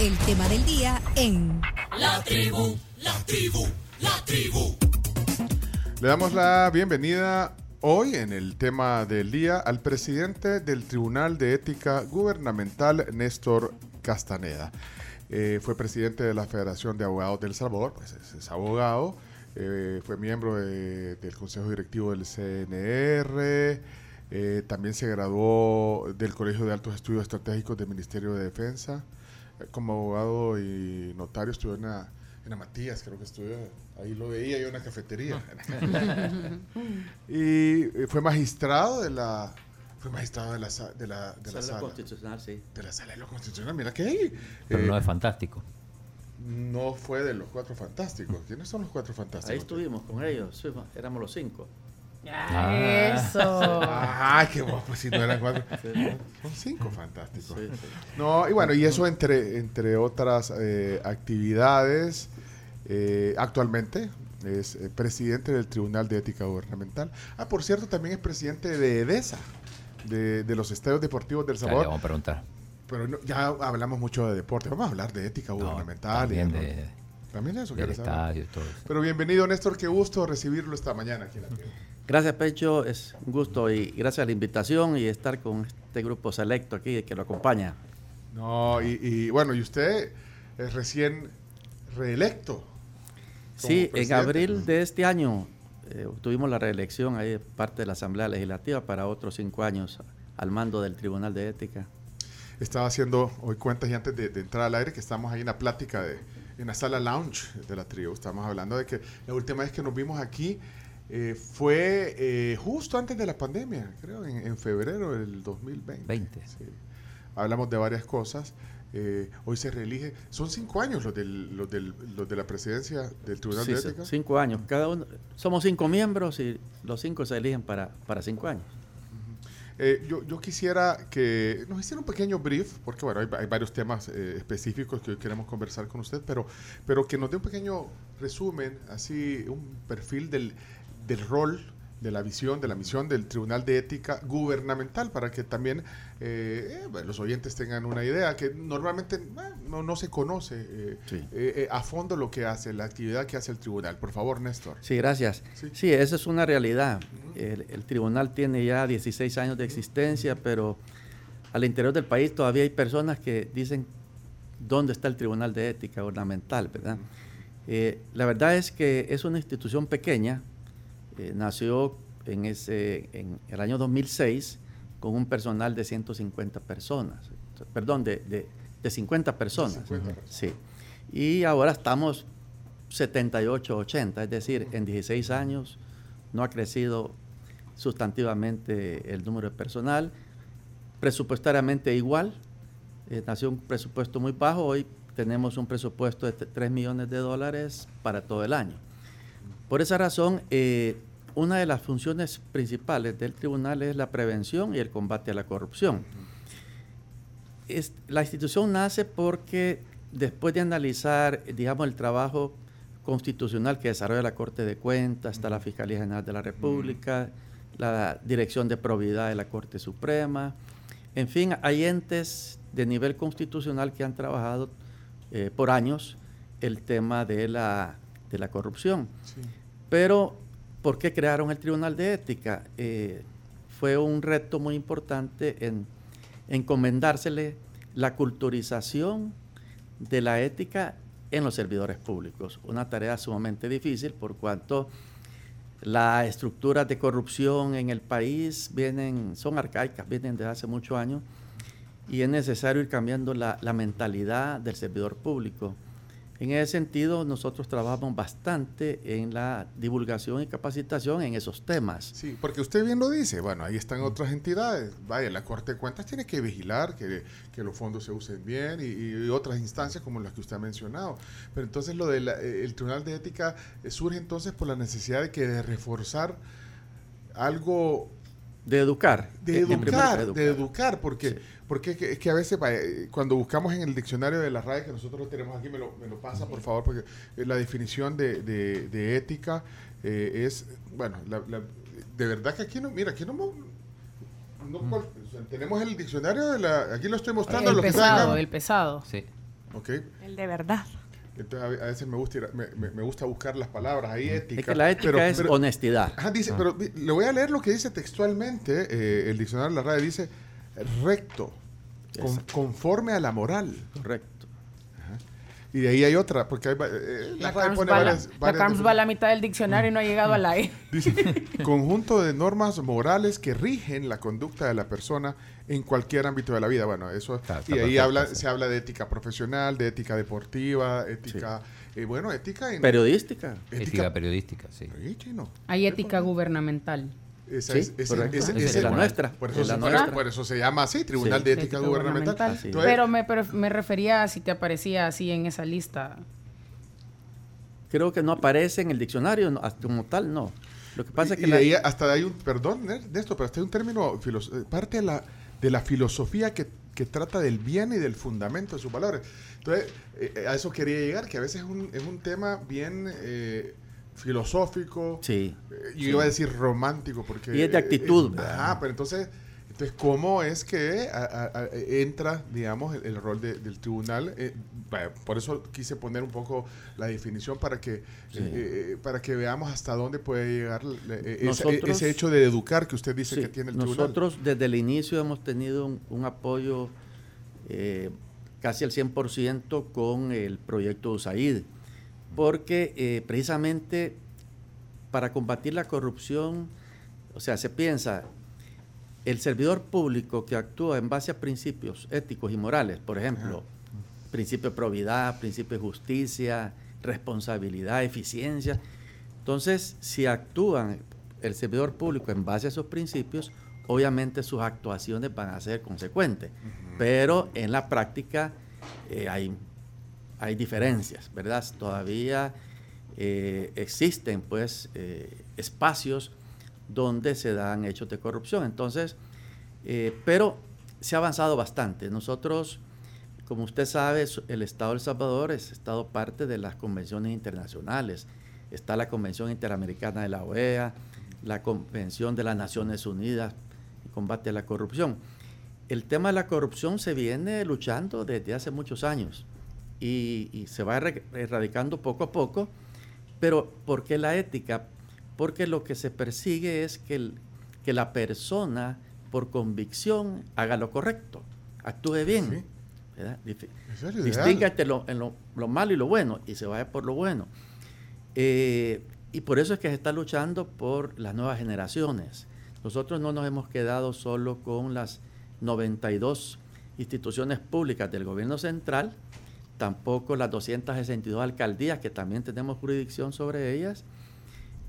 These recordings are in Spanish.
el tema del día en La tribu, la tribu, la tribu. Le damos la bienvenida hoy en el tema del día al presidente del Tribunal de Ética Gubernamental, Néstor Castaneda. Eh, fue presidente de la Federación de Abogados del Salvador, pues es, es abogado, eh, fue miembro de- del Consejo Directivo del CNR, eh, también se graduó del Colegio de Altos Estudios Estratégicos del Ministerio de Defensa. Eh, como abogado y notario estuvo en la, en la Matías, creo que estudió, ahí lo veía yo en la cafetería. y eh, fue magistrado de la fue magistrado de la, de la, de la Sala sala constitucional, sí. de la sala de lo constitucional mira que ahí Pero eh, no es fantástico. no fue de los cuatro fantásticos quiénes son los cuatro fantásticos Ahí estuvimos con ellos, sí, éramos los cinco. Ah. Eso. ah qué guapo si no eran cuatro son cinco fantásticos sí, sí. No, y bueno, y eso entre, entre otras eh, actividades, eh, actualmente es eh, presidente del Tribunal de Ética Gubernamental. Ah, por cierto, también es presidente de EDESA, de, de los Estadios Deportivos del Ya le Salvador. vamos a preguntar. Pero no- ya hablamos mucho de deporte, vamos a hablar de ética No, gubernamental. y también de- de- también de eso del estadio y todo eso. Pero bienvenido, Néstor, qué gusto recibirlo esta mañana aquí en la tribu. Gracias, Pecho. Es un gusto y gracias a la invitación y estar con este grupo selecto aquí que lo acompaña. No, y, y bueno, y usted es recién reelecto. Sí, en abril de este año eh, tuvimos la reelección ahí de parte de la Asamblea Legislativa para otros cinco años al mando del Tribunal de Ética. Estaba haciendo hoy cuentas y antes de, de entrar al aire que estamos ahí en la plática de, en la sala lounge de la tribu. Estamos hablando de que la última vez que nos vimos aquí eh, fue eh, justo antes de la pandemia, creo, en, en febrero del 2020. 20. Sí. Hablamos de varias cosas. Eh, hoy se reelige. Son cinco años los, del, los, del, los de la presidencia del Tribunal Sí, de Ética. cinco años. Cada uno, somos cinco miembros y los cinco se eligen para, para cinco años. Eh, yo, yo quisiera que nos hiciera un pequeño brief, porque bueno, hay, hay varios temas eh, específicos que hoy queremos conversar con usted, pero, pero que nos dé un pequeño resumen, así un perfil del, del rol, de la visión, de la misión del Tribunal de Ética Gubernamental, para que también eh, eh, los oyentes tengan una idea, que normalmente eh, no, no se conoce Sí. a fondo lo que hace, la actividad que hace el Tribunal. Por favor, Néstor. Sí, gracias. Sí. Sí, esa es una realidad. El, el tribunal tiene ya 16 años de existencia, pero al interior del país todavía hay personas que dicen dónde está el Tribunal de Ética Ornamental, ¿verdad? La verdad es que es una institución pequeña, eh, nació en, ese, en el año 2006 con un personal de 150 personas, perdón, de, de, de 50 personas. 50 personas. Sí. Y ahora estamos 78, 80, es decir, en 16 años no ha crecido sustantivamente el número de personal, presupuestariamente igual, eh, nació un presupuesto muy bajo, hoy tenemos un presupuesto de 3 millones de dólares para todo el año. Por esa razón, eh, una de las funciones principales del tribunal es la prevención y el combate a la corrupción. Es- la institución nace porque después de analizar, digamos, el trabajo constitucional que desarrolla la Corte de Cuentas, está la Fiscalía General de la República, la Dirección de Probidad de la Corte Suprema, en fin, hay entes de nivel constitucional que han trabajado eh, por años el tema de la, de la corrupción. Sí. Pero, ¿por qué crearon el Tribunal de Ética? Eh, fue un reto muy importante en encomendársele la culturización de la ética en los servidores públicos. Una tarea sumamente difícil por cuanto las estructuras de corrupción en el país vienen, son arcaicas, vienen desde hace muchos años y es necesario ir cambiando la, la mentalidad del servidor público. En ese sentido, nosotros trabajamos bastante en la divulgación y capacitación en esos temas. Sí, porque usted bien lo dice, bueno, ahí están otras entidades, vaya, la Corte de Cuentas tiene que vigilar que, que los fondos se usen bien y, y otras instancias como las que usted ha mencionado. Pero entonces lo del Tribunal de Ética eh, surge entonces por la necesidad de que de reforzar algo De educar. de primer educar, de educar, porque, Sí. Porque es que, es que a veces eh, cuando buscamos en el diccionario de la RAE que nosotros lo tenemos aquí, me lo, me lo pasa por favor, porque eh, la definición de, de- de ética eh, es, bueno, la- la- de verdad que aquí no, mira, aquí no, no cual- o sea, tenemos el diccionario de la, aquí lo estoy mostrando, El lo que pesado, el pesado. Sí. ¿ok? El de verdad. Entonces a veces me gusta, me, gusta buscar las palabras ahí ética. Es que la ética es honestidad. dice, ah. pero le voy a leer lo que dice textualmente, eh, el diccionario de la radio dice recto, conforme a la moral. Correcto. Y de ahí hay otra, porque hay, eh, la, Carms va, la, a la mitad del diccionario y no ha llegado a la E. Dice, conjunto de normas morales que rigen la conducta de la persona en cualquier ámbito de la vida. Bueno, eso... y ahí habla, se habla de ética profesional, de ética deportiva, ética... Eh, bueno, ética... periodística. Ética, periodística, sí. Hay ética gubernamental. Esa es, la nuestra. Por eso, se llama así, Tribunal de Ética, Gubernamental. pero, me, pero me refería a si te aparecía así en esa lista. Creo que no aparece en el diccionario, como tal, no. Lo que pasa es que... Y ahí hasta hay un, perdón de esto, pero hasta hay un término, eh, parte de la, de la filosofía que, que trata del bien y del fundamento de sus valores. Entonces, eh, a eso quería llegar, que a veces es un, es un tema bien... Eh, filosófico. Sí. Eh, yo iba a decir romántico porque... Y es de actitud. Eh, ajá, pero entonces, entonces, ¿cómo es que entra, digamos, el, rol del tribunal? Eh, por eso quise poner un poco la definición para que, para que veamos hasta dónde puede llegar ese, hecho de educar que usted dice que tiene el tribunal. Nosotros desde el inicio hemos tenido un, apoyo casi al 100% con el proyecto USAID porque eh, precisamente para combatir la corrupción, o sea, se piensa, el servidor público que actúa en base a principios éticos y morales, por ejemplo, principio de probidad, principio de justicia, responsabilidad, eficiencia. Entonces, si actúan el servidor público en base a esos principios, obviamente sus actuaciones van a ser consecuentes. Pero en la práctica eh, hay hay diferencias, ¿verdad? Todavía eh, existen pues eh, espacios donde se dan hechos de corrupción. Entonces, eh, pero se ha avanzado bastante. Nosotros, como usted sabe, el Estado de El Salvador es Estado parte de las convenciones internacionales. Está la Convención Interamericana de la OEA, la Convención de las Naciones Unidas en combate a la corrupción. El tema de la corrupción se viene luchando desde hace muchos años y, se va erradicando poco a poco. Pero ¿por qué la ética? Porque lo que se persigue es que, que la persona, por convicción, haga lo correcto, actúe bien. Distinga entre lo, en lo, malo y lo bueno y se vaya por lo bueno. Eh, y por eso es que se está luchando por las nuevas generaciones. Nosotros no nos hemos quedado solo con las 92 instituciones públicas del gobierno central, tampoco las 262 alcaldías, que también tenemos jurisdicción sobre ellas.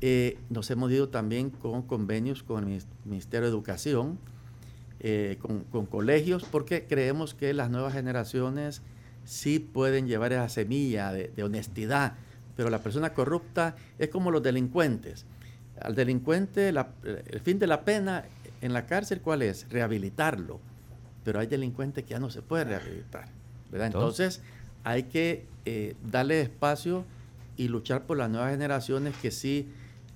Eh, nos hemos ido también con convenios con el Ministerio de Educación, eh, con, colegios, porque creemos que las nuevas generaciones sí pueden llevar esa semilla de, honestidad, pero la persona corrupta es como los delincuentes. Al delincuente, el fin de la pena en la cárcel, ¿cuál es? Rehabilitarlo. Pero hay delincuentes que ya no se puede rehabilitar. ¿verdad? Entonces hay que eh, darle espacio y luchar por las nuevas generaciones que sí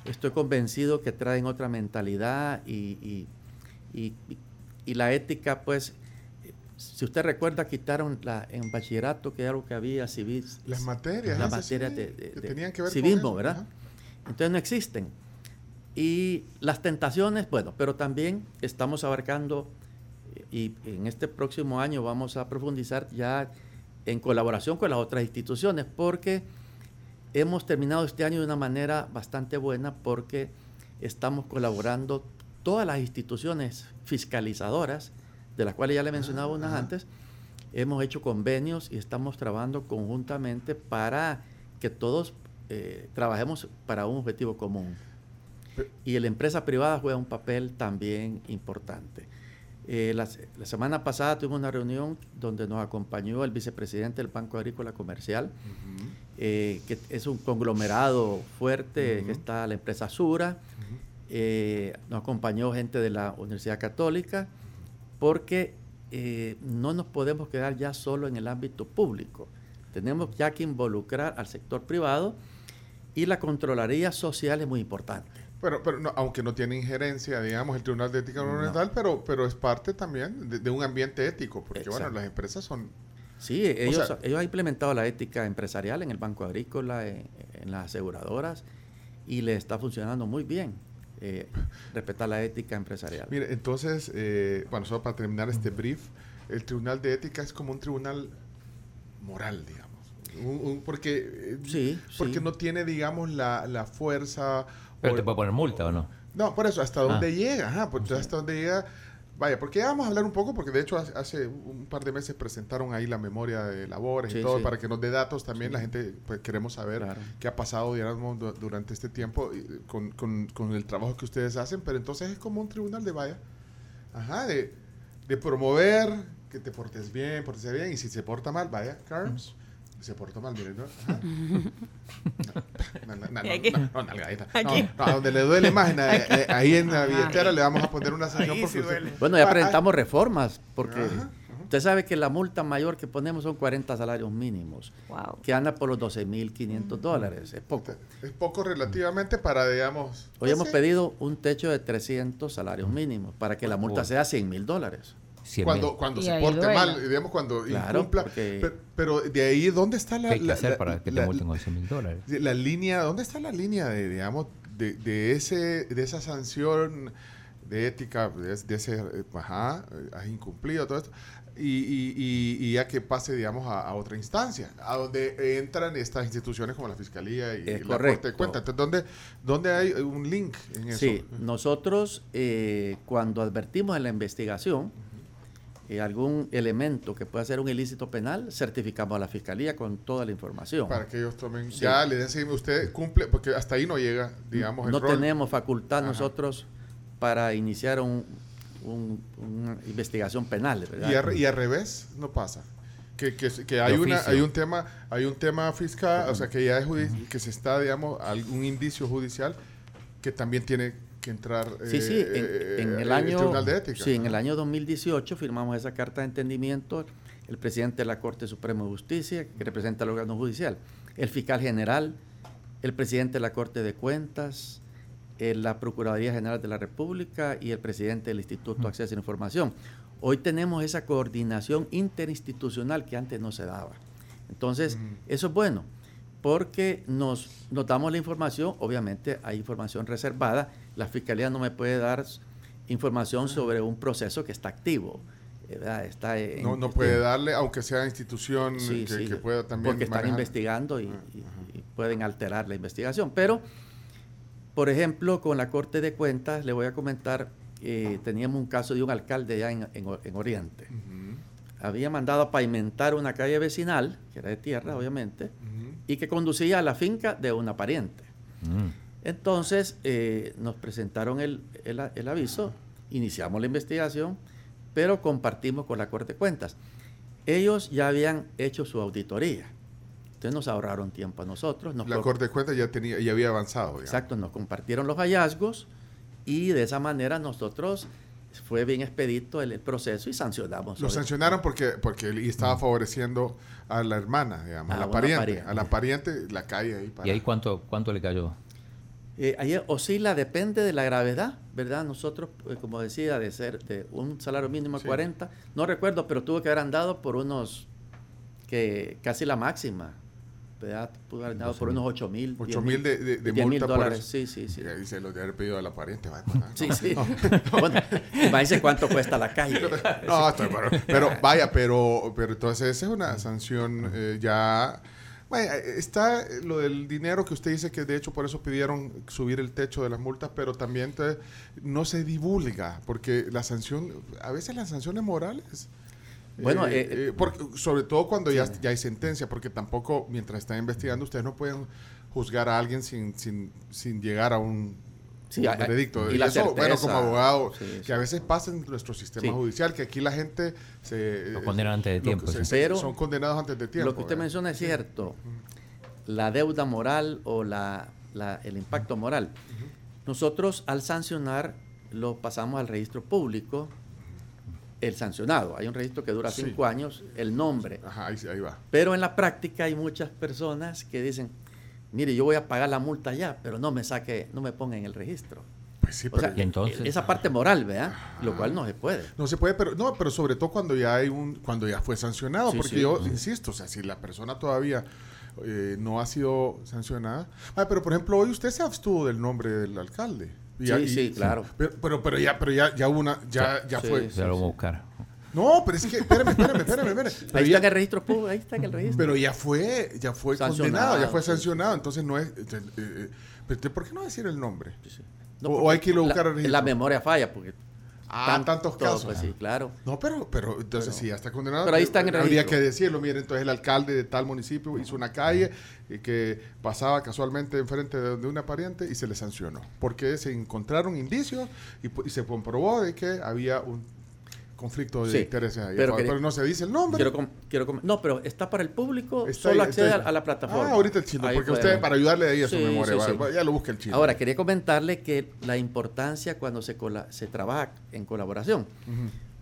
estoy convencido que traen otra mentalidad y, la ética, pues, si usted recuerda, quitaron la, en bachillerato, que era algo que había, civil. Las materias. Las materias de, tenían que ver civismo, ¿verdad? Entonces no existen. Y las tentaciones, bueno, pero también estamos abarcando, y en este próximo año vamos a profundizar ya en colaboración con las otras instituciones, porque hemos terminado este año de una manera bastante buena porque estamos colaborando todas las instituciones fiscalizadoras, de las cuales ya le mencionaba unas antes, hemos hecho convenios y estamos trabajando conjuntamente para que todos eh, trabajemos para un objetivo común. Y la empresa privada juega un papel también importante. Eh, la, semana pasada tuvimos una reunión donde nos acompañó el vicepresidente del Banco Agrícola Comercial, eh, que es un conglomerado fuerte, que está la empresa Sura, eh, nos acompañó gente de la Universidad Católica, porque no nos podemos quedar ya solo en el ámbito público, tenemos ya que involucrar al sector privado y la Contraloría Social es muy importante. Pero, pero aunque no tiene injerencia, digamos, el Tribunal de Ética Gubernamental, pero, pero es parte también de, un ambiente ético, porque bueno, las empresas son... Sí, ellos, ellos han implementado la ética empresarial en el Banco Agrícola, en, las aseguradoras, y le está funcionando muy bien. Eh, respetar la ética empresarial. Mire, entonces, eh, bueno, solo para terminar este brief, el Tribunal de Ética es como un tribunal moral, digamos. porque eh, sí, porque no tiene, digamos, la, la fuerza... Pero te puede poner multa o no. No, por eso, hasta dónde ah. llega, ajá, pues hasta dónde llega Vaya, porque ya vamos a hablar un poco, porque de hecho hace un par de meses presentaron ahí la memoria de labores y todo, para que nos dé datos también. La gente, pues queremos saber qué ha pasado, digamos, durante este tiempo con, con, el trabajo que ustedes hacen, pero entonces es como un tribunal de vaya, ajá, de, de promover que te portes bien, portes bien, y si se porta mal, vaya, Carms se portó mal, miren, ¿no? No, no, no, no, no, donde le duele más, ahí en la billetera le vamos a poner una sanción porque Bueno, ya presentamos reformas, porque usted sabe que la multa mayor que ponemos son 40 salarios mínimos, que anda por los 12.500 dólares, es poco. Es poco relativamente para, digamos... Hoy hemos pedido un techo de 300 salarios mínimos para que la multa sea 100 mil dólares cuando, cuando se porte mal, digamos, cuando incumpla. Pero, de ahí, ¿dónde está la. ¿Qué hay que hacer para que te multen con 100 mil dólares? La línea, ¿dónde está la línea de, digamos, de, de, ese, de esa sanción de ética, de, ese, eh, ajá, has incumplido todo esto, y, y, y, ya que pase, digamos, a, otra instancia, a donde entran estas instituciones como la Fiscalía y la Corte de Cuentas. Entonces, ¿dónde, ¿dónde, hay un link en eso? Sí, nosotros eh, cuando advertimos en la investigación, eh, algún elemento que pueda ser un ilícito penal, certificamos a la fiscalía con toda la información. Para que ellos tomen, ya le den seguimiento, usted cumple, porque hasta ahí no llega, digamos, el No tenemos facultad nosotros para iniciar un, una investigación penal, ¿verdad? Y, al revés no pasa. Que, que, que hay, una, hay un tema hay un tema fiscal, o sea, que ya es que se está, digamos, algún indicio judicial que también tiene que entrar sí, sí, en, eh, el año, Tribunal de Ética. Sí, en el año 2018 firmamos esa carta de entendimiento el presidente de la Corte Suprema de Justicia, que representa al órgano judicial, el fiscal general, el presidente de la Corte de Cuentas, eh, la Procuraduría General de la República y el presidente del Instituto de Acceso a la Información. Hoy tenemos esa coordinación interinstitucional que antes no se daba. Entonces, eso es bueno, porque nos, nos damos la información, obviamente hay información reservada, la fiscalía no me puede dar información sobre un proceso que está activo. Está no, no puede darle, aunque sea institución que, pueda también. Porque están investigando y, pueden alterar la investigación. Pero, por ejemplo, con la Corte de Cuentas, le voy a comentar, eh, teníamos un caso de un alcalde ya en, en, Oriente. Había mandado a pavimentar una calle vecinal, que era de tierra, obviamente, y que conducía a la finca de una pariente. Mm. Entonces eh, nos presentaron el, aviso, iniciamos la investigación, pero compartimos con la Corte de Cuentas. Ellos ya habían hecho su auditoría. Entonces nos ahorraron tiempo a nosotros. la Corte de Cuentas ya, tenía, ya había avanzado. Exacto, nos compartieron los hallazgos y de esa manera nosotros fue bien expedito el, proceso y sancionamos. Lo sancionaron porque porque estaba favoreciendo a la hermana, digamos, a, la pariente, a la pariente la calle ahí. ¿Y ahí cuánto, cuánto le cayó? Eh, ahí oscila, depende de la gravedad, ¿verdad? Nosotros, eh, como decía, de ser de un salario mínimo de 40, no recuerdo, pero tuvo que haber andado por unos, que casi la máxima, por unos 8 mil. 8 mil de, de, de multa dólares, sí, sí, sí. Y se lo de haber pedido a la pariente. sí, sí. bueno, imagínense cuánto cuesta la calle. no, está, pero, pero, vaya, pero, pero entonces esa es una sanción eh, ya bueno, eh, está lo del dinero que usted dice que de hecho por eso pidieron subir el techo de las multas, pero también no se divulga, porque la sanción, a veces las sanciones morales... Bueno, eh, eh, sobre todo cuando ya, ya hay sentencia, porque tampoco mientras están investigando ustedes no pueden juzgar a alguien sin, sin, sin llegar a un sí, veredicto. Y, eso, bueno, como abogado, que a veces pasa en nuestro sistema judicial, que aquí la gente se... Lo condenan antes de tiempo. Pero son condenados antes de tiempo. Lo que usted menciona es cierto. La deuda moral o la, el impacto moral. Nosotros al sancionar lo pasamos al registro público, el sancionado. Hay un registro que dura cinco años, el nombre. Ajá, ahí, ahí va. Pero en la práctica hay muchas personas que dicen, mire, yo voy a pagar la multa ya, pero no me saque, no me ponga en el registro. Pues sí, O sea, pero- Y entonces- esa parte moral, ¿verdad? Lo cual no se puede. No se puede, pero no, pero sobre todo cuando ya hay un, cuando ya fue sancionado, Sí, porque sí. yo insisto, o sea, si la persona todavía eh, no ha sido sancionada, ah, pero por ejemplo hoy usted se abstuvo del nombre del alcalde. Y Sí, y- sí, claro. Pero, pero, pero ya, pero ya, ya hubo una, ya, ya Sí, fue. Ya lo a buscar. No, pero es que, espérame, espérame, espérame, espérame. Pero Ahí ya, está en el registro público, ahí está en el registro. pero ya fue, ya fue condenado, ya fue sancionado, entonces no es. eh, eh, eh, ¿por qué no decir el nombre? No, o- hay que irlo a buscar la, registro. la memoria falla, porque Ah, tan- tantos todo, casos. pues sí, claro. No, pero, pero entonces si ya está condenado. pero ahí está en el Habría que decirlo, mire, entonces el alcalde de tal municipio hizo una calle eh, que pasaba casualmente enfrente de, de una pariente y se le sancionó. Porque se encontraron indicios y, y se comprobó de que había un conflicto de Sí, intereses ahí. pero no se dice el nombre. Quiero, quiero no, pero está para el público, Está solo ahí, accede a, a la plataforma. Ah, ahorita el chino, Ahí porque puede usted, para ayudarle ahí a su Sí, memoria, sí, va- sí. ya lo busca el chino. Ahora, quería comentarle que la importancia cuando se, cola- se trabaja en colaboración.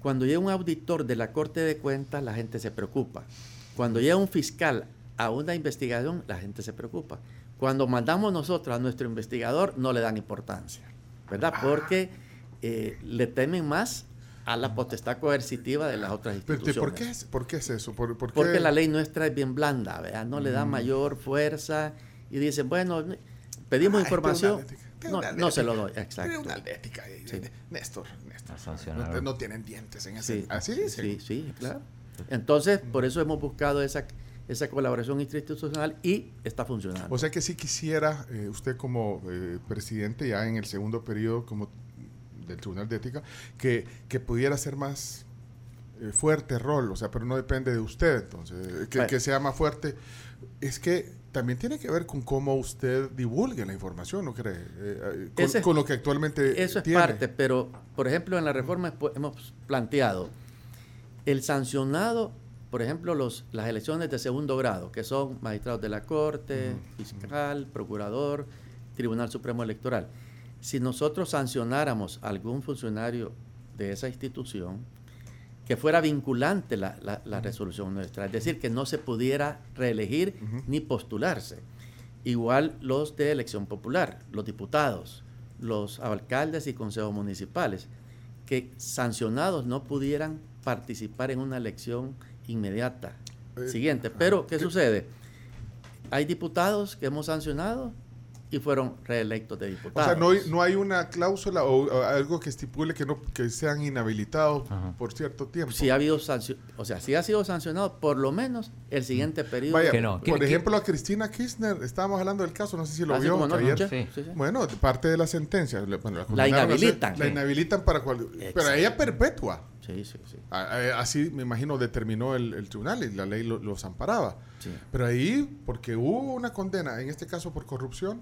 Cuando llega un auditor de la Corte de Cuentas, la gente se preocupa. Cuando llega un fiscal a una investigación, la gente se preocupa. Cuando mandamos nosotros a nuestro investigador, no le dan importancia, ¿verdad? Porque eh, le temen más a la potestad coercitiva de las otras instituciones. ¿por, qué es, ¿Por qué es eso? ¿Por, por qué? Porque la ley nuestra es bien blanda, ¿verdad? No le da Mm. mayor fuerza y dicen, bueno, pedimos información. No, no se lo doy, exacto. una atlética, eh, Sí. Néstor, Néstor. No, no tienen dientes en ese. Sí, Así dice. sí, sí, claro. Entonces, por eso hemos buscado esa, esa colaboración institucional y está funcionando. O sea que si quisiera eh, usted como eh, presidente ya en el segundo periodo como del Tribunal de Ética, que, que pudiera ser más eh, fuerte rol, o sea, pero no depende de usted, entonces, eh, que, Bueno. que sea más fuerte. Es que también tiene que ver con cómo usted divulgue la información, ¿no cree? Eh, con, Ese es- con lo que actualmente Eso es tiene. parte, pero por ejemplo en la reforma hemos planteado el sancionado, por ejemplo, los, las elecciones de segundo grado, que son magistrados de la Corte, fiscal, procurador, Tribunal Supremo Electoral. Si nosotros sancionáramos a algún funcionario de esa institución, que fuera vinculante la, la- la resolución nuestra, es decir, que no se pudiera reelegir ni postularse. Igual los de elección popular, los diputados, los alcaldes y consejos municipales, que sancionados no pudieran participar en una elección inmediata Eh, siguiente. Pero, ¿qué sucede? Hay diputados que hemos sancionado y fueron reelectos de O diputados. sea, no hay, no hay una cláusula o, o algo que estipule que no que sean inhabilitados Ajá. por cierto tiempo. Si ha habido sancio- o sea, si ha sido sancionado, por lo menos el siguiente periodo. Vaya, Que no. por ¿Qué- ejemplo, a Cristina Kirchner, estábamos hablando del caso, no sé si lo Así vio no, ayer. sí, Sí. sí, sí. Bueno, parte de la sentencia. bueno, La inhabilitan. La Sí. inhabilitan para cual, Pero ella perpetua. Sí, sí, sí. Así, me imagino, determinó el, el tribunal y la ley lo- los amparaba. Sí. Pero ahí, porque hubo una condena, en este caso por corrupción,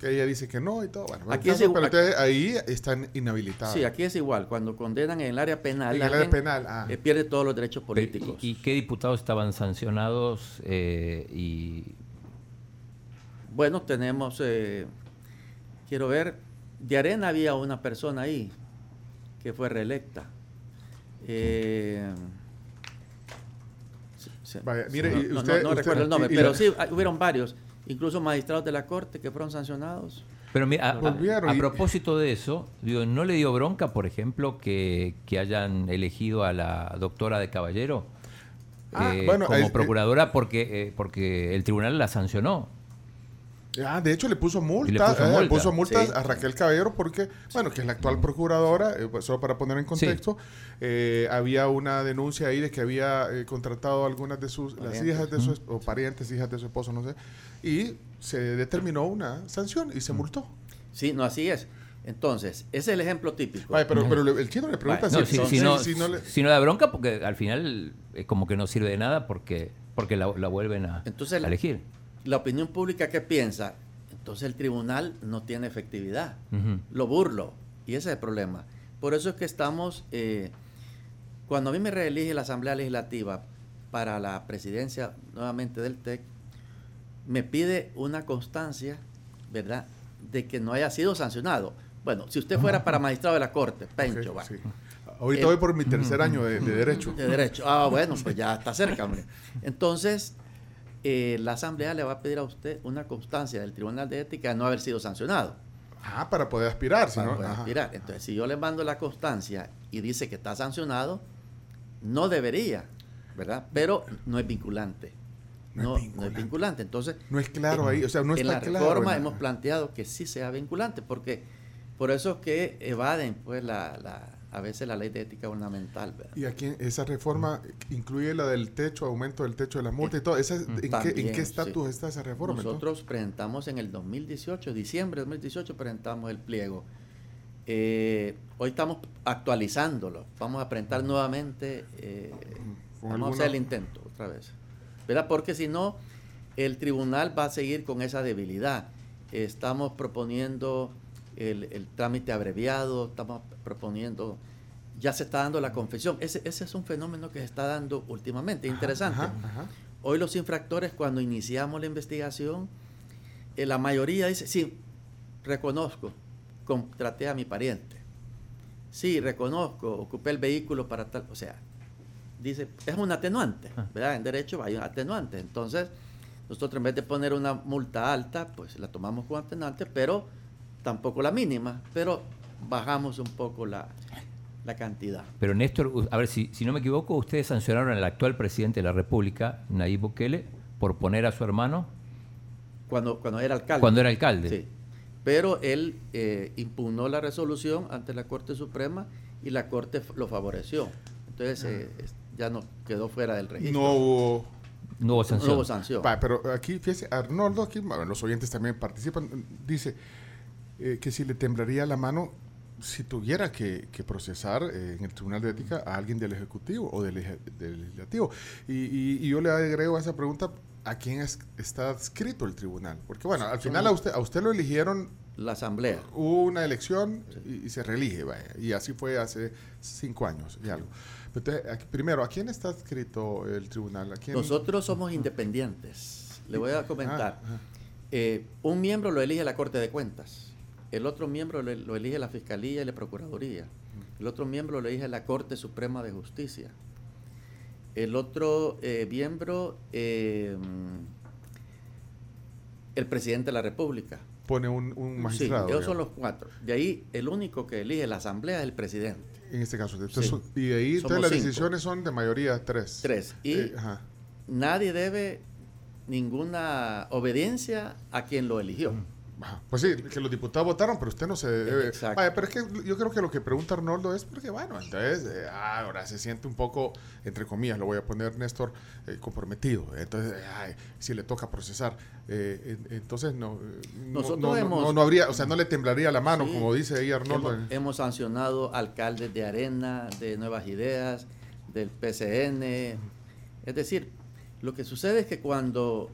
que ella dice que no y todo. Bueno, Aquí es caso, igual- pero entonces ahí están inhabilitadas. Sí, aquí es igual. Cuando condenan en el área penal, En el área alguien, penal, ah. eh, pierde todos los derechos políticos. ¿Y, y qué diputados estaban sancionados eh, y Bueno, tenemos, eh, quiero ver, de Arena había una persona ahí que fue reelecta. Eh, Vaya, mire, no, y no- usted- no usted- recuerdo el nombre, y- y pero la- sí, hubieron varios, incluso magistrados de la Corte que fueron sancionados. Pero mira, a, propósito de eso, digo, ¿no le dio bronca, por ejemplo, que, que hayan elegido a la doctora de Caballero Ah, eh, bueno, como es- procuradora porque, eh, porque el tribunal la sancionó? Ah, de hecho le puso multa, Y le puso eh, le puso multas Sí. a Raquel Caballero porque, bueno, que es la actual procuradora, eh, pues, solo para poner en contexto, eh, había una denuncia ahí de que había eh, contratado a algunas de sus, las Parientes. hijas de su, es- o parientes, hijas de su esposo, no sé, y se determinó una sanción y se multó. Sí, no, así es. Entonces, ese es el ejemplo típico. Vaya, pero, pero el chino le pregunta No, si, si, si- si no, si no le- si no da bronca, porque al final es como que no sirve de nada porque, porque la, la vuelven a, Entonces, a elegir. La opinión pública, ¿qué piensa? Entonces el tribunal no tiene efectividad. Lo burlo. Y ese es el problema. Por eso es que estamos, eh, cuando a mí me reelige la Asamblea Legislativa para la presidencia nuevamente del TEC, me pide una constancia, ¿verdad?, de que no haya sido sancionado. Bueno, si usted fuera para magistrado de la Corte, Pencho, va, sí. Ahorita El- voy por mi tercer año de, de derecho. de derecho. Ah, bueno, pues ya está cerca, hombre. Entonces, eh, la Asamblea le va a pedir a usted una constancia del Tribunal de Ética de no haber sido sancionado. Ah, para poder aspirar, para poder aspirar. Entonces, si yo le mando la constancia y dice que está sancionado, no debería, ¿verdad? Pero no es vinculante. No, no, es, vinculante. Entonces, no es claro ahí, o sea, no en la reforma hemos planteado que sí sea vinculante, porque por eso es que evaden pues la, la a veces la ley de ética ornamental. ¿Y aquí esa reforma incluye la del techo, aumento del techo de la multa y todo? ¿Esa, ¿En, qué, estatus está esa reforma? Nosotros presentamos en el 2018, diciembre de 2018, presentamos el pliego. Eh, hoy estamos actualizándolo. Vamos a presentar nuevamente, eh, vamos a hacer el intento otra vez. ¿Verdad? Porque si no, el tribunal va a seguir con esa debilidad. Estamos proponiendo el, trámite abreviado, estamos proponiendo, ya se está dando la confesión. Ese, ese es un fenómeno que se está dando últimamente, interesante. Hoy los infractores, cuando iniciamos la investigación, eh, la mayoría dice, sí, reconozco, contraté a mi pariente. Sí, reconozco, ocupé el vehículo para tal, o sea, dice, es un atenuante, ah. ¿verdad? En derecho hay un atenuante. Entonces, nosotros en vez de poner una multa alta, pues la tomamos como atenuante, pero tampoco la mínima, pero bajamos un poco la, cantidad. Pero Néstor, a ver, si, si no me equivoco, ustedes sancionaron al actual presidente de la República, Nayib Bukele, por poner a su hermano. Cuando, cuando era alcalde. Cuando era alcalde. Sí. Pero él eh, impugnó la resolución ante la Corte Suprema y la Corte lo favoreció. Entonces eh, ya no quedó fuera del registro. No hubo no hubo sanción. No hubo sanción. pero aquí, fíjese, Arnoldo, aquí, los oyentes también participan, dice, eh, que si le temblaría la mano si tuviera que, procesar eh, en el Tribunal de Ética a alguien del Ejecutivo o del, Legislativo. Y, yo le agrego a esa pregunta, ¿a quién está adscrito el tribunal? Porque bueno, al final a usted, a usted lo eligieron... La Asamblea. Hubo una elección y, se reelige, y así fue hace cinco años y algo. Entonces, primero, ¿a quién está adscrito el tribunal? Nosotros somos independientes. Le voy a comentar. Eh, un miembro lo elige la Corte de Cuentas el otro miembro lo elige la Fiscalía y la Procuraduría. El otro miembro lo elige la Corte Suprema de Justicia. El otro eh, miembro, eh, el presidente de la República. Pone un, magistrado. Sí, ellos son los cuatro. De ahí, el único que elige la Asamblea es el presidente. En este caso. y de ahí, todas las decisiones son de mayoría tres. Tres. Y eh, nadie debe ninguna obediencia a quien lo eligió. Pues sí, que los diputados votaron, pero usted no se debe. Vaya, pero es que yo creo que lo que pregunta Arnoldo es porque, bueno, entonces eh, ah, ahora se siente un poco, entre comillas, lo voy a poner Néstor, eh, comprometido. Entonces, ay, si le toca procesar, eh, entonces no no, no, habría, o sea, no le temblaría la mano, como dice ahí Arnoldo. Hemos, hemos, sancionado alcaldes de Arena, de Nuevas Ideas, del PCN. Es decir, lo que sucede es que cuando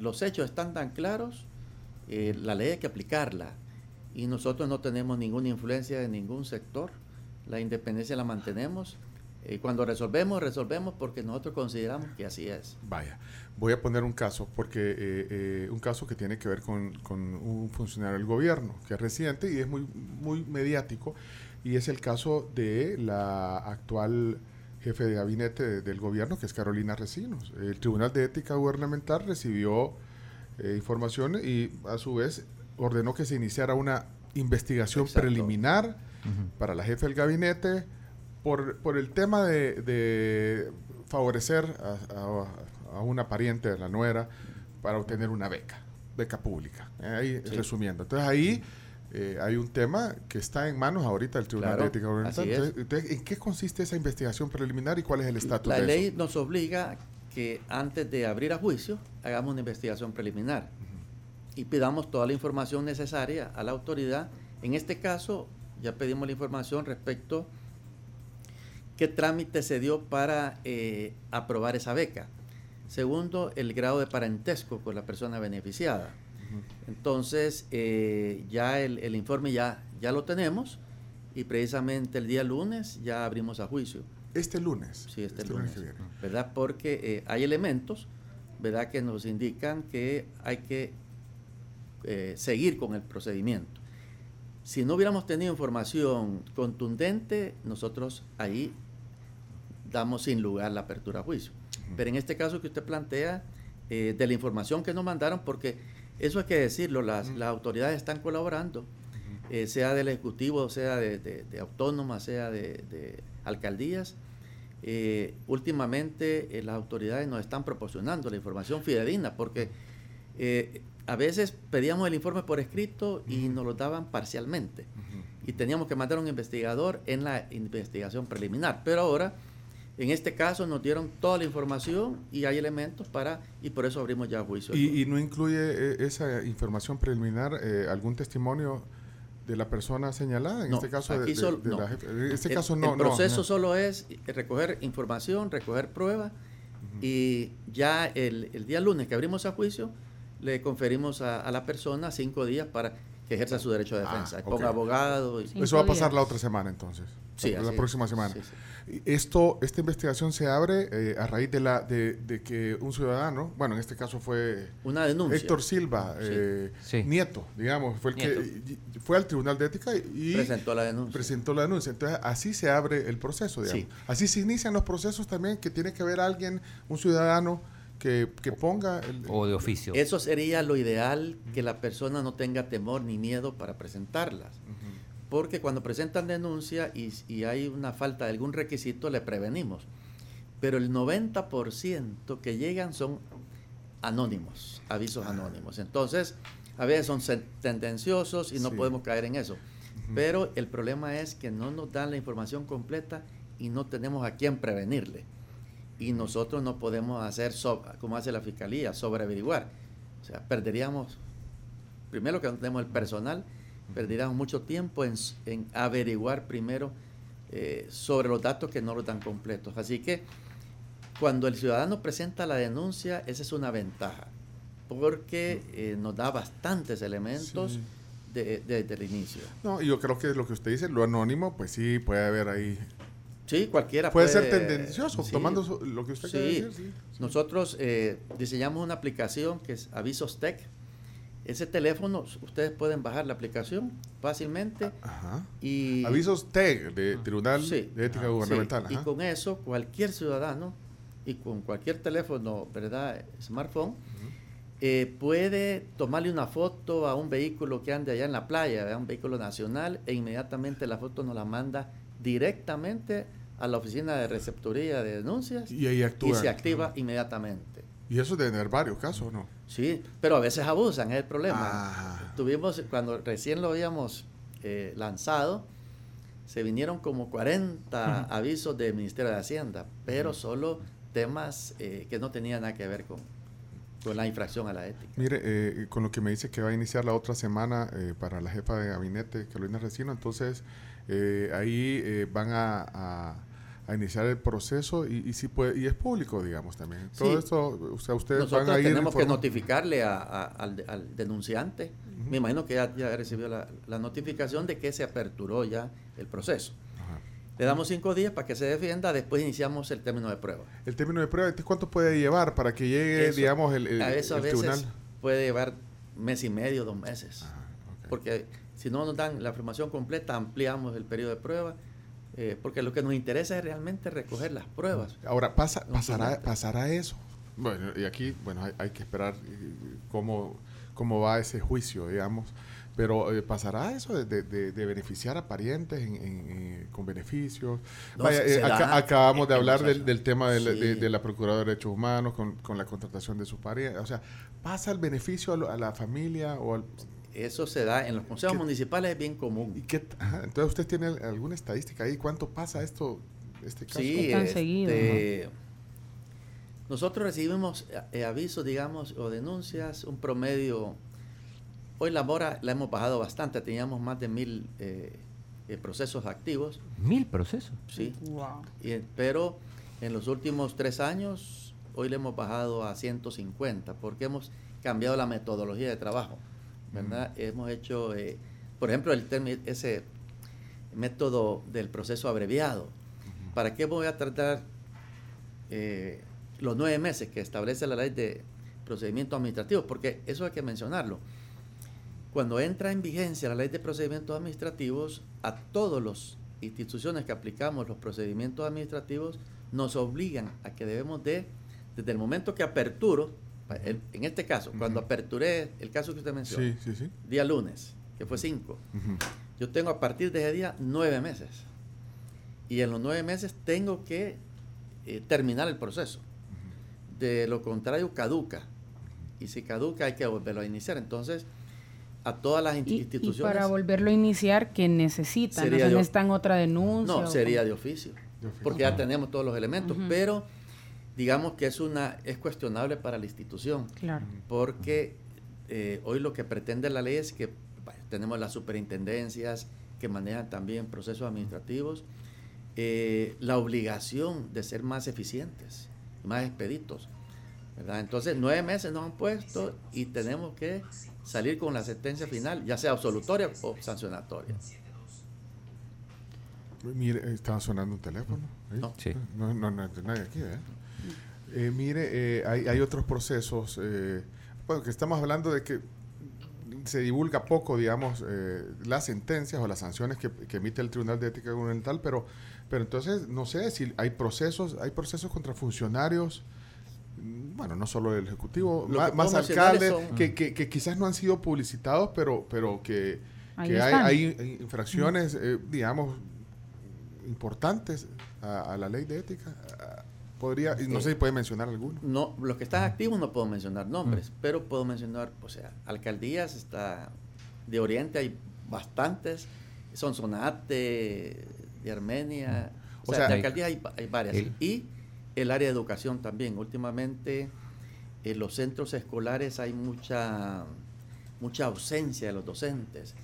los hechos están tan claros, eh, la ley hay que aplicarla y nosotros no tenemos ninguna influencia de ningún sector, la independencia la mantenemos. y eh, cuando resolvemos, resolvemos porque nosotros consideramos que así es. Vaya, voy a poner un caso, porque eh, un caso que tiene que ver con, un funcionario del gobierno, que es reciente y es muy, muy mediático, y es el caso de la actual jefe de gabinete del gobierno, que es Carolina Recinos. El Tribunal de Ética Gubernamental recibió eh, información y a su vez ordenó que se iniciara una investigación preliminar para la jefe del gabinete por, por el tema de, favorecer a, una pariente de la nuera para obtener una beca, beca pública. Eh, ahí resumiendo. Entonces ahí eh, hay un tema que está en manos ahorita del Tribunal de Ética Entonces, ¿En qué consiste esa investigación preliminar y cuál es el estatus de eso? La ley nos obliga que antes de abrir a juicio hagamos una investigación preliminar y pidamos toda la información necesaria a la autoridad. En este caso, ya pedimos la información respecto qué trámite se dio para eh, aprobar esa beca. Segundo, el grado de parentesco con la persona beneficiada. Entonces, eh, ya el, informe ya, ya lo tenemos y precisamente el día lunes ya abrimos a juicio. Este lunes. Sí, este, este lunes. ¿Verdad? Porque eh, hay elementos, ¿verdad? Que nos indican que hay que eh, seguir con el procedimiento. Si no hubiéramos tenido información contundente, nosotros ahí damos sin lugar la apertura a juicio. Pero en este caso que usted plantea, eh, de la información que nos mandaron, porque Eso hay que decirlo, las, las autoridades están colaborando, eh, sea del Ejecutivo, sea de, de, autónomas, sea de, alcaldías. Eh, últimamente eh, las autoridades nos están proporcionando la información fidedigna porque a veces pedíamos el informe por escrito y nos lo daban parcialmente y teníamos que mandar a un investigador en la investigación preliminar. Pero ahora, en este caso, nos dieron toda la información y hay elementos para, y por eso abrimos ya juicio. ¿Y, no incluye eh, esa información preliminar eh, algún testimonio? De la persona señalada, en este caso de, la En este caso no. El proceso solo es recoger información, recoger pruebas y ya el, día lunes que abrimos a juicio le conferimos a, a, la persona cinco días para que ejerza su derecho de ah, defensa, ponga abogado. Eso va a pasar la otra semana entonces. Sí, la, próxima semana. Esto, esta investigación se abre eh, a raíz de la de, que un ciudadano, bueno, en este caso fue una denuncia. Héctor Silva, eh, nieto, digamos, fue el que fue al Tribunal de Ética y presentó la denuncia. Presentó la denuncia. Entonces, así se abre el proceso, digamos. Así se inician los procesos también que tiene que haber alguien, un ciudadano que, ponga... El, o de oficio. Eso sería lo ideal, que la persona no tenga temor ni miedo para presentarlas. Porque cuando presentan denuncia y, hay una falta de algún requisito, le prevenimos. Pero el 90% que llegan son anónimos, avisos ah. anónimos. Entonces, a veces son tendenciosos y no podemos caer en eso. Pero el problema es que no nos dan la información completa y no tenemos a quién prevenirle y nosotros no podemos hacer, como hace la fiscalía, sobre averiguar. O sea, perderíamos, primero que no tenemos el personal, perderíamos mucho tiempo en, averiguar primero eh, sobre los datos que no los dan completos. Así que cuando el ciudadano presenta la denuncia, esa es una ventaja, porque eh, nos da bastantes elementos. desde el inicio. No, yo creo que lo que usted dice, lo anónimo, pues sí, puede haber ahí Sí, cualquiera puede, ser tendencioso, tomando lo que usted quiere decir. Nosotros eh, diseñamos una aplicación que es Avisos Tech. Ese teléfono, ustedes pueden bajar la aplicación fácilmente. Ajá. Y, Avisos Tech, de Tribunal de Ética Gubernamental. Y con eso, cualquier ciudadano y con cualquier teléfono, ¿verdad? Smartphone, eh, puede tomarle una foto a un vehículo que ande allá en la playa, a un vehículo nacional, e inmediatamente la foto nos la manda directamente a la oficina de receptoría de denuncias y, ahí actúa. y se activa inmediatamente. Y eso de tener varios casos, ¿no? Sí, pero a veces abusan, es el problema. Ah. Tuvimos, cuando recién lo habíamos eh, lanzado, se vinieron como 40 avisos del Ministerio de Hacienda, pero solo temas eh, que no tenían nada que ver con, con la infracción a la ética. Mire, eh, con lo que me dice que va a iniciar la otra semana para la jefa de gabinete, Carolina Recino, entonces ahí van a a iniciar el proceso y, si puede, y es público, digamos, también. Todo esto, o sea, ustedes Nosotros van a ir tenemos que notificarle al, denunciante. Me imagino que ya, ya recibió la, notificación de que se aperturó ya el proceso. Le damos cinco días para que se defienda, después iniciamos el término de prueba. El término de prueba, ¿cuánto puede llevar para que llegue, digamos, el, el, a eso a veces Puede llevar mes y medio, dos meses. Porque si no nos dan la información completa, ampliamos el periodo de prueba eh, porque lo que nos interesa es realmente recoger las pruebas. Ahora, pasa, pasará, pasará eso. Bueno, y aquí, bueno, hay, que esperar eh, cómo, cómo va ese juicio, digamos. Pero eh, pasará eso de, de, beneficiar a parientes con beneficios. acabamos de hablar del, tema de, la Procuradora de Derechos Humanos con, con la contratación de sus parientes. O sea, ¿pasa el beneficio a, a la familia o al, eso se da en los consejos municipales, es bien común. ¿Y qué, entonces, ¿usted tiene alguna estadística ahí? ¿Cuánto pasa esto, este caso? Sí, este, nosotros recibimos eh, avisos, digamos, o denuncias, un promedio. Hoy la mora la hemos bajado bastante, teníamos más de mil eh, eh, procesos activos. ¿Mil procesos? Sí. pero en los últimos tres años, hoy le hemos bajado a 150, porque hemos cambiado la metodología de trabajo. ¿Verdad? Hemos hecho, eh, por ejemplo, el ese método del proceso abreviado. ¿Para qué voy a tratar eh, los nueve meses que establece la ley de procedimientos administrativos? Porque eso hay que mencionarlo. Cuando entra en vigencia la ley de procedimientos administrativos, a todas las instituciones que aplicamos los procedimientos administrativos nos obligan a que debemos de, desde el momento que aperturo, En este caso, cuando aperturé el caso que usted mencionó, día lunes, que fue 5, yo tengo a partir de ese día nueve meses. Y en los nueve meses tengo que eh, terminar el proceso. De lo contrario, caduca. Y si caduca, hay que volverlo a iniciar. Entonces, a todas las instituciones. Y para volverlo a iniciar, ¿qué necesitan? ¿No necesitan otra denuncia? No, sería de oficio, Porque ya tenemos todos los elementos. Pero digamos que es una es cuestionable para la institución. Claro. Porque eh, hoy lo que pretende la ley es que tenemos las superintendencias que manejan también procesos administrativos, eh, la obligación de ser más eficientes, más expeditos. ¿verdad? Entonces, nueve meses nos han puesto y tenemos que salir con la sentencia final, ya sea absolutoria o sancionatoria. Mire, estaba sonando un teléfono. No, sí. no, no, no, nadie aquí, ¿eh? Eh, mire, eh, hay, hay, otros procesos, eh, bueno, que estamos hablando de que se divulga poco, digamos, las sentencias o las sanciones que, emite el Tribunal de Ética Gubernamental, pero, pero entonces no sé si hay procesos, hay procesos contra funcionarios, bueno, no solo del Ejecutivo, más, alcaldes, que, que, quizás no han sido publicitados, pero, pero que, hay, hay, infracciones, digamos, importantes a, a, la ley de ética. Podría, no sé si puede mencionar alguno. No, los que están activos no puedo mencionar nombres, pero puedo mencionar, o sea, alcaldías está de Oriente hay bastantes, son Sonate, de Armenia, o, sea, de alcaldías hay, varias. y el área de educación también. Últimamente en los centros escolares hay mucha, mucha ausencia de los docentes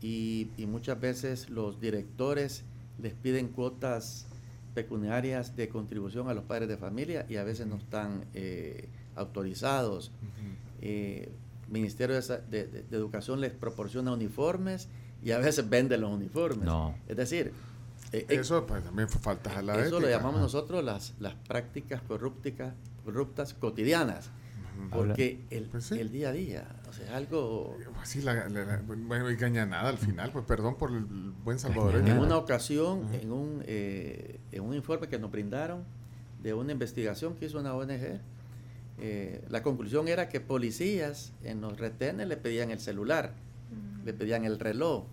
y, y muchas veces los directores les piden cuotas pecuniarias de contribución a los padres de familia y a veces no están eh, autorizados. Eh, Ministerio de, Educación les proporciona uniformes y a veces vende los uniformes. Es decir, eh, eso pues, también falta a la Eso lo llamamos nosotros las, las prácticas corruptas, corruptas cotidianas. Porque el, pues el, día a día, sea, algo... Pues sí, la, bueno, y nada al final, pues perdón por el buen salvadoreño. En una ocasión, en, un, eh, en un informe que nos brindaron de una investigación que hizo una ONG, eh, la conclusión era que policías en los retenes le pedían el celular, le pedían el reloj,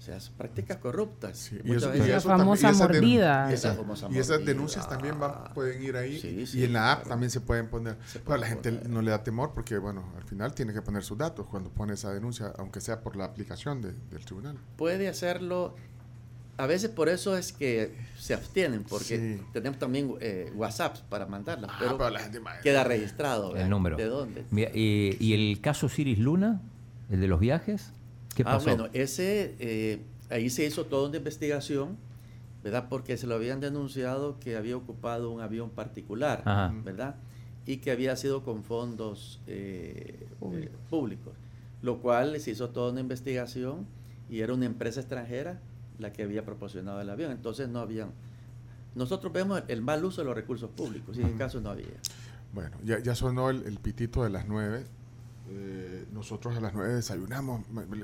o sea, prácticas corruptas. y, esa famosa mordida. y esas denuncias también pueden ir ahí. y en la app también se pueden poner. pero a la gente no le da temor porque, bueno, al final tiene que poner sus datos cuando pone esa denuncia, aunque sea por la aplicación del tribunal. Puede hacerlo. A veces por eso es que se abstienen, porque tenemos también eh, WhatsApps para mandarlas, ah, pero, queda registrado. El número. ¿De dónde? y, ¿Y el caso Ciris Luna, el de los viajes? Ah, bueno, ese, eh, ahí se hizo toda una investigación, ¿verdad? Porque se lo habían denunciado que había ocupado un avión particular, ¿verdad? Y que había sido con fondos eh, eh, públicos, lo cual se hizo toda una investigación y era una empresa extranjera la que había proporcionado el avión. Entonces no habían... Nosotros vemos el mal uso de los recursos públicos, y en el caso no había. Bueno, ya, ya sonó el, el pitito de las nueve. Eh, nosotros a las 9 desayunamos.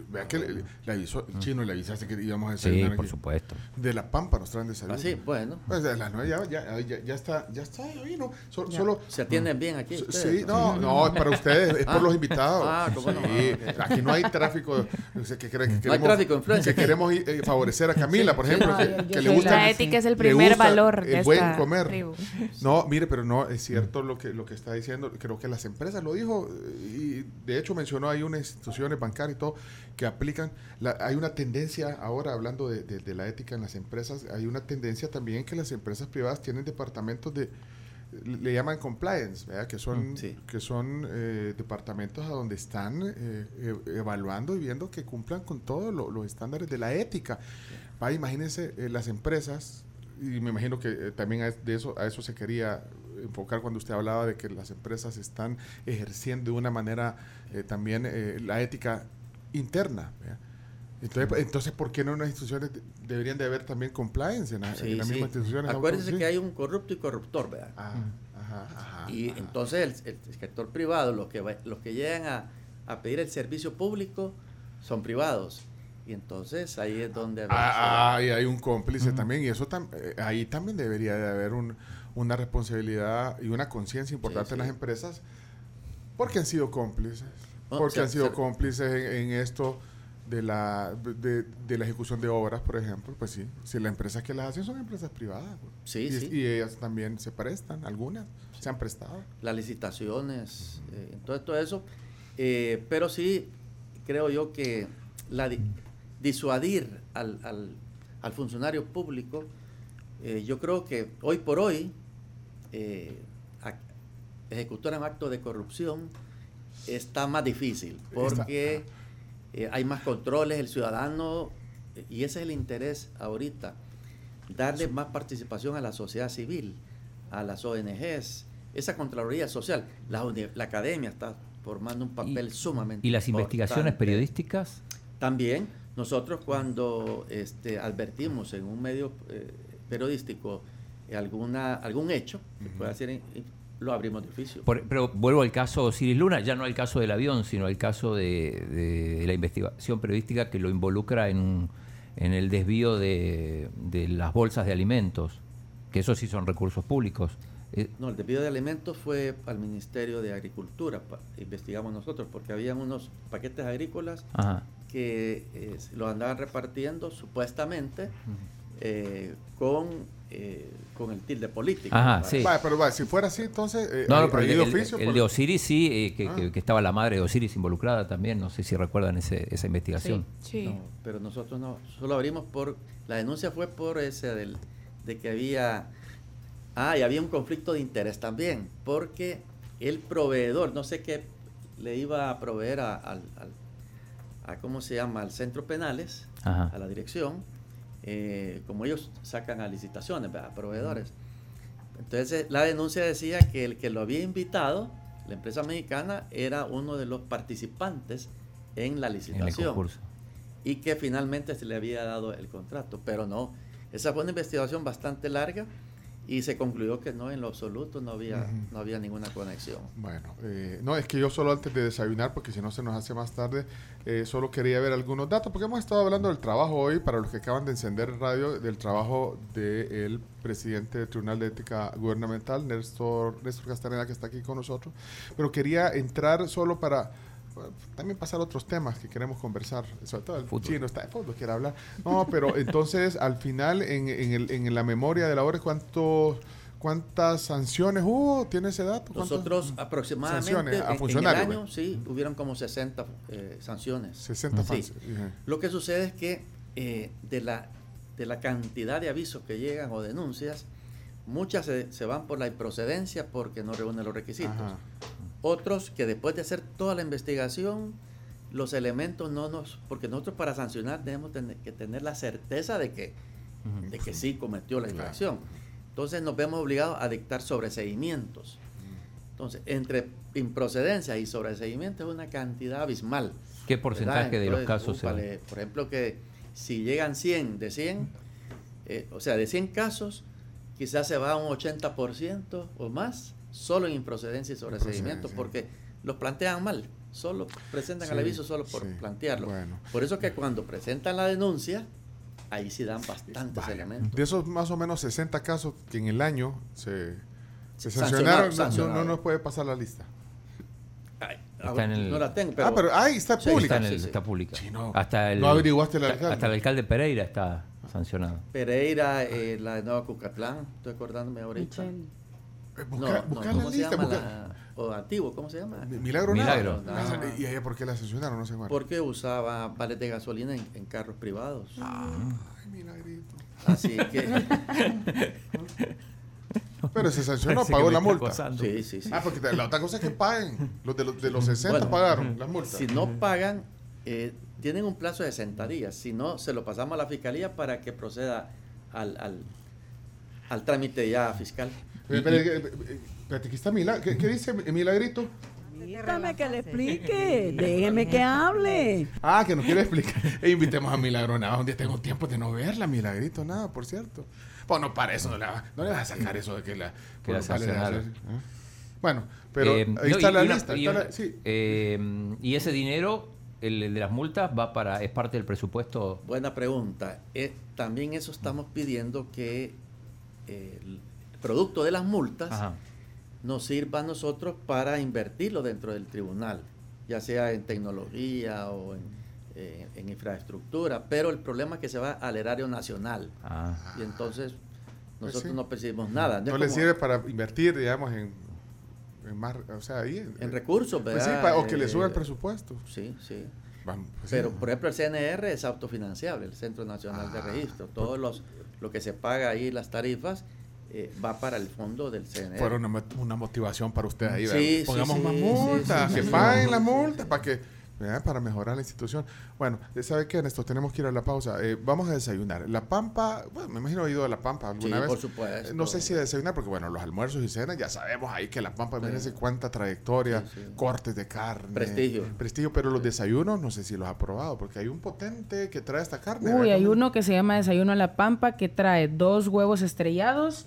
Vea que le, avisó, el chino le avisaste que íbamos a desayunar. Sí, por supuesto. De la Pampa nos traen desayuno. Ah, sí, bueno. Pues a las 9 ya, ya, ya, está, ya está ahí, ¿no? solo, ¿Se atienden bien aquí? Sí, no, no, es para ustedes, es por ah. los invitados. Ah, ¿cómo no? Aquí no hay tráfico. Que, queremos, no hay tráfico de influencia. Que queremos eh, favorecer a Camila, por ejemplo, que, le gusta. La ética es el primer valor de el buen comer. No, mire, pero no, es cierto lo que, lo que está diciendo. Creo que las empresas lo dijo y de hecho mencionó hay unas instituciones bancarias y todo que aplican. hay una tendencia, ahora hablando de, la ética en las empresas, hay una tendencia también que las empresas privadas tienen departamentos de, le llaman compliance, que son, mm, que son eh, departamentos a donde están eh, e, evaluando y viendo que cumplan con todos los estándares de la ética. Va, imagínense eh, las empresas, y me imagino que también de eso, a eso se quería enfocar cuando usted hablaba de que las empresas están ejerciendo de una manera eh, también eh, la ética interna. Entonces, entonces, ¿por qué no en las instituciones deberían de haber también compliance en, la, misma institución? Acuérdense que hay un corrupto y corruptor, ¿verdad? Ah, y entonces el, sector privado, los que, los que llegan a, pedir el servicio público son privados. Y entonces ahí es donde... Ah, hay un cómplice también y eso eh, ahí también debería de haber un, una responsabilidad y una conciencia importante en las empresas Porque han sido cómplices. porque han sido cómplices en, esto de la, de, la ejecución de obras, por ejemplo. Pues sí, si las empresas que las hacen son empresas privadas. Pues. Sí, y, sí. y ellas también se prestan, algunas se han prestado. Las licitaciones, eh, todo, todo, eso. Eh, pero sí, creo yo que la disuadir al, al, al, funcionario público, eh, yo creo que hoy por hoy, eh, ejecutar un acto de corrupción está más difícil porque eh, hay más controles, el ciudadano, y ese es el interés ahorita, darle más participación a la sociedad civil, a las ONGs, esa Contraloría Social, la, la academia está formando un papel sumamente ¿Y las investigaciones periodísticas? También, nosotros cuando este, advertimos en un medio eh, periodístico alguna, algún hecho, puede ser lo abrimos de oficio. pero vuelvo al caso Osiris Luna, ya no al caso del avión, sino al caso de, la investigación periodística que lo involucra en, en el desvío de, de, las bolsas de alimentos, que eso sí son recursos públicos. Eh, no, el desvío de alimentos fue al Ministerio de Agricultura, investigamos nosotros, porque habían unos paquetes agrícolas que eh, los andaban repartiendo supuestamente eh, con, eh, con el tilde político. Ajá, sí. pero si fuera así, entonces. Eh, no, pero el, oficio, el, de Osiris sí, ah. que, estaba la madre de Osiris involucrada también. No sé si recuerdan ese, esa investigación. Sí. pero nosotros no. Solo abrimos por. La denuncia fue por ese del, de que había. Ah, y había un conflicto de interés también. Porque el proveedor, no sé qué le iba a proveer a, al, a ¿cómo se llama? Al centro penales, a la dirección eh, como ellos sacan a licitaciones, a proveedores. Entonces la denuncia decía que el que lo había invitado, la empresa mexicana, era uno de los participantes en la licitación. y que finalmente se le había dado el contrato, pero no. Esa fue una investigación bastante larga y se concluyó que no, en lo absoluto no había, no había ninguna conexión. Bueno, eh, no, es que yo solo antes de desayunar, porque si no se nos hace más tarde, eh, solo quería ver algunos datos, porque hemos estado hablando del trabajo hoy, para los que acaban de encender radio, del trabajo del presidente del Tribunal de Ética Gubernamental, Néstor, Néstor Castaneda, que está aquí con nosotros, pero quería entrar solo para también pasar otros temas que queremos conversar, sobre todo el fútbol. chino está de fondo, quiere hablar. No, pero entonces al final en, en, el, en la memoria de la hora, ¿cuántos ¿Cuántas sanciones hubo? ¿Tiene ese dato? Nosotros aproximadamente a en, el año, sí, hubieron como 60 eh, sanciones. 60 sanciones. Lo que sucede es que eh, de, la, de la cantidad de avisos que llegan o denuncias, muchas se, se van por la improcedencia porque no reúnen los requisitos. Otros que después de hacer toda la investigación, los elementos no nos, porque nosotros para sancionar tenemos que tener la certeza de que, de que sí cometió la infracción. Entonces nos vemos obligados a dictar sobreseguimientos. Entonces, entre improcedencia y sobreseguimiento es una cantidad abismal. ¿Qué porcentaje de los casos? por ejemplo, que si llegan 100 de 100, eh, o sea, de 100 casos, quizás se va a un 80% o más solo en improcedencia y sobreseguimiento, porque los plantean mal, solo presentan el aviso solo por plantearlo. Por eso que cuando presentan la denuncia, ahí sí dan bastantes elementos. De esos más o menos 60 casos que en el año se, sancionaron, No, nos puede pasar la lista. no la tengo, pero, ah, pero ahí está pública. Está, pública. no, hasta el, averiguaste el alcalde. Hasta el alcalde Pereira está sancionado. Pereira, eh, la de Nueva Cucatlán, estoy acordándome ahorita. Busca, no, no, ¿cómo se llama la, o antiguo, ¿cómo se llama? Milagro. Milagro. Ah, ¿Y ella por qué la sancionaron? No sé Porque usaba vales de gasolina en, carros privados. Ah, ay, milagrito. Así que... Pero se sancionó, pagó la multa. Sí, sí, sí. Ah, porque la otra cosa es que paguen. Los de los, de los 60 pagaron las multas. Si no pagan, eh, tienen un plazo de 60 días. Si no, se lo pasamos a la fiscalía para que proceda al, al, al trámite ya fiscal. Espérate, aquí está Milagro. ¿Qué, dice Milagrito? Déjame que le explique, déjeme que hable. Ah, que nos quiere explicar. E invitemos a Milagro nada, un día tengo tiempo de no verla, Milagrito, nada, por cierto. Bueno, para eso no le, no le vas a sacar eso de que la... Que la ¿eh? Bueno, pero eh, ahí está la lista. Y, eh, y, ese dinero, el, de las multas, va para es parte del presupuesto. Buena pregunta. también eso estamos pidiendo que producto de las multas, nos sirva a nosotros para invertirlo dentro del tribunal, ya sea en tecnología o en, eh, en infraestructura, pero el problema es que se va al erario nacional Ah. y entonces Pues nosotros sí. no percibimos nada. No le sirve para invertir, digamos, en, en más, o sea, ahí. En, en recursos, Pues sí, ¿verdad? pa- o que le Eh, suba el presupuesto. Sí, sí. Vamos, pues sí. Pero, por ejemplo, el CNR es autofinanciable, el Centro Nacional de Ah, Registro. Todos los lo que se paga ahí, las tarifas, eh, va para el fondo del CNR. Fueron una, una motivación para usted ahí. Sí, ¿verdad? sí, Pongamos sí, más sí, multas, sí, que sí. paguen las multas para que ¿verdad? para mejorar la institución. Bueno, ¿sabe qué, Néstor? Tenemos que ir a la pausa. Eh, vamos a desayunar. La Pampa, bueno, me imagino he ido a La Pampa Sí, alguna vez. por supuesto. Eh, No sé si a desayunar, porque bueno, los almuerzos y cenas, ya sabemos ahí que La Pampa, imagínense cuánta trayectoria, Sí, sí. cortes de carne. Prestigio. Prestigio, pero los desayunos, no sé si los ha probado, porque hay un potente que trae esta carne. Uy, ¿verdad? hay uno que se llama Desayuno a la Pampa que trae dos huevos estrellados,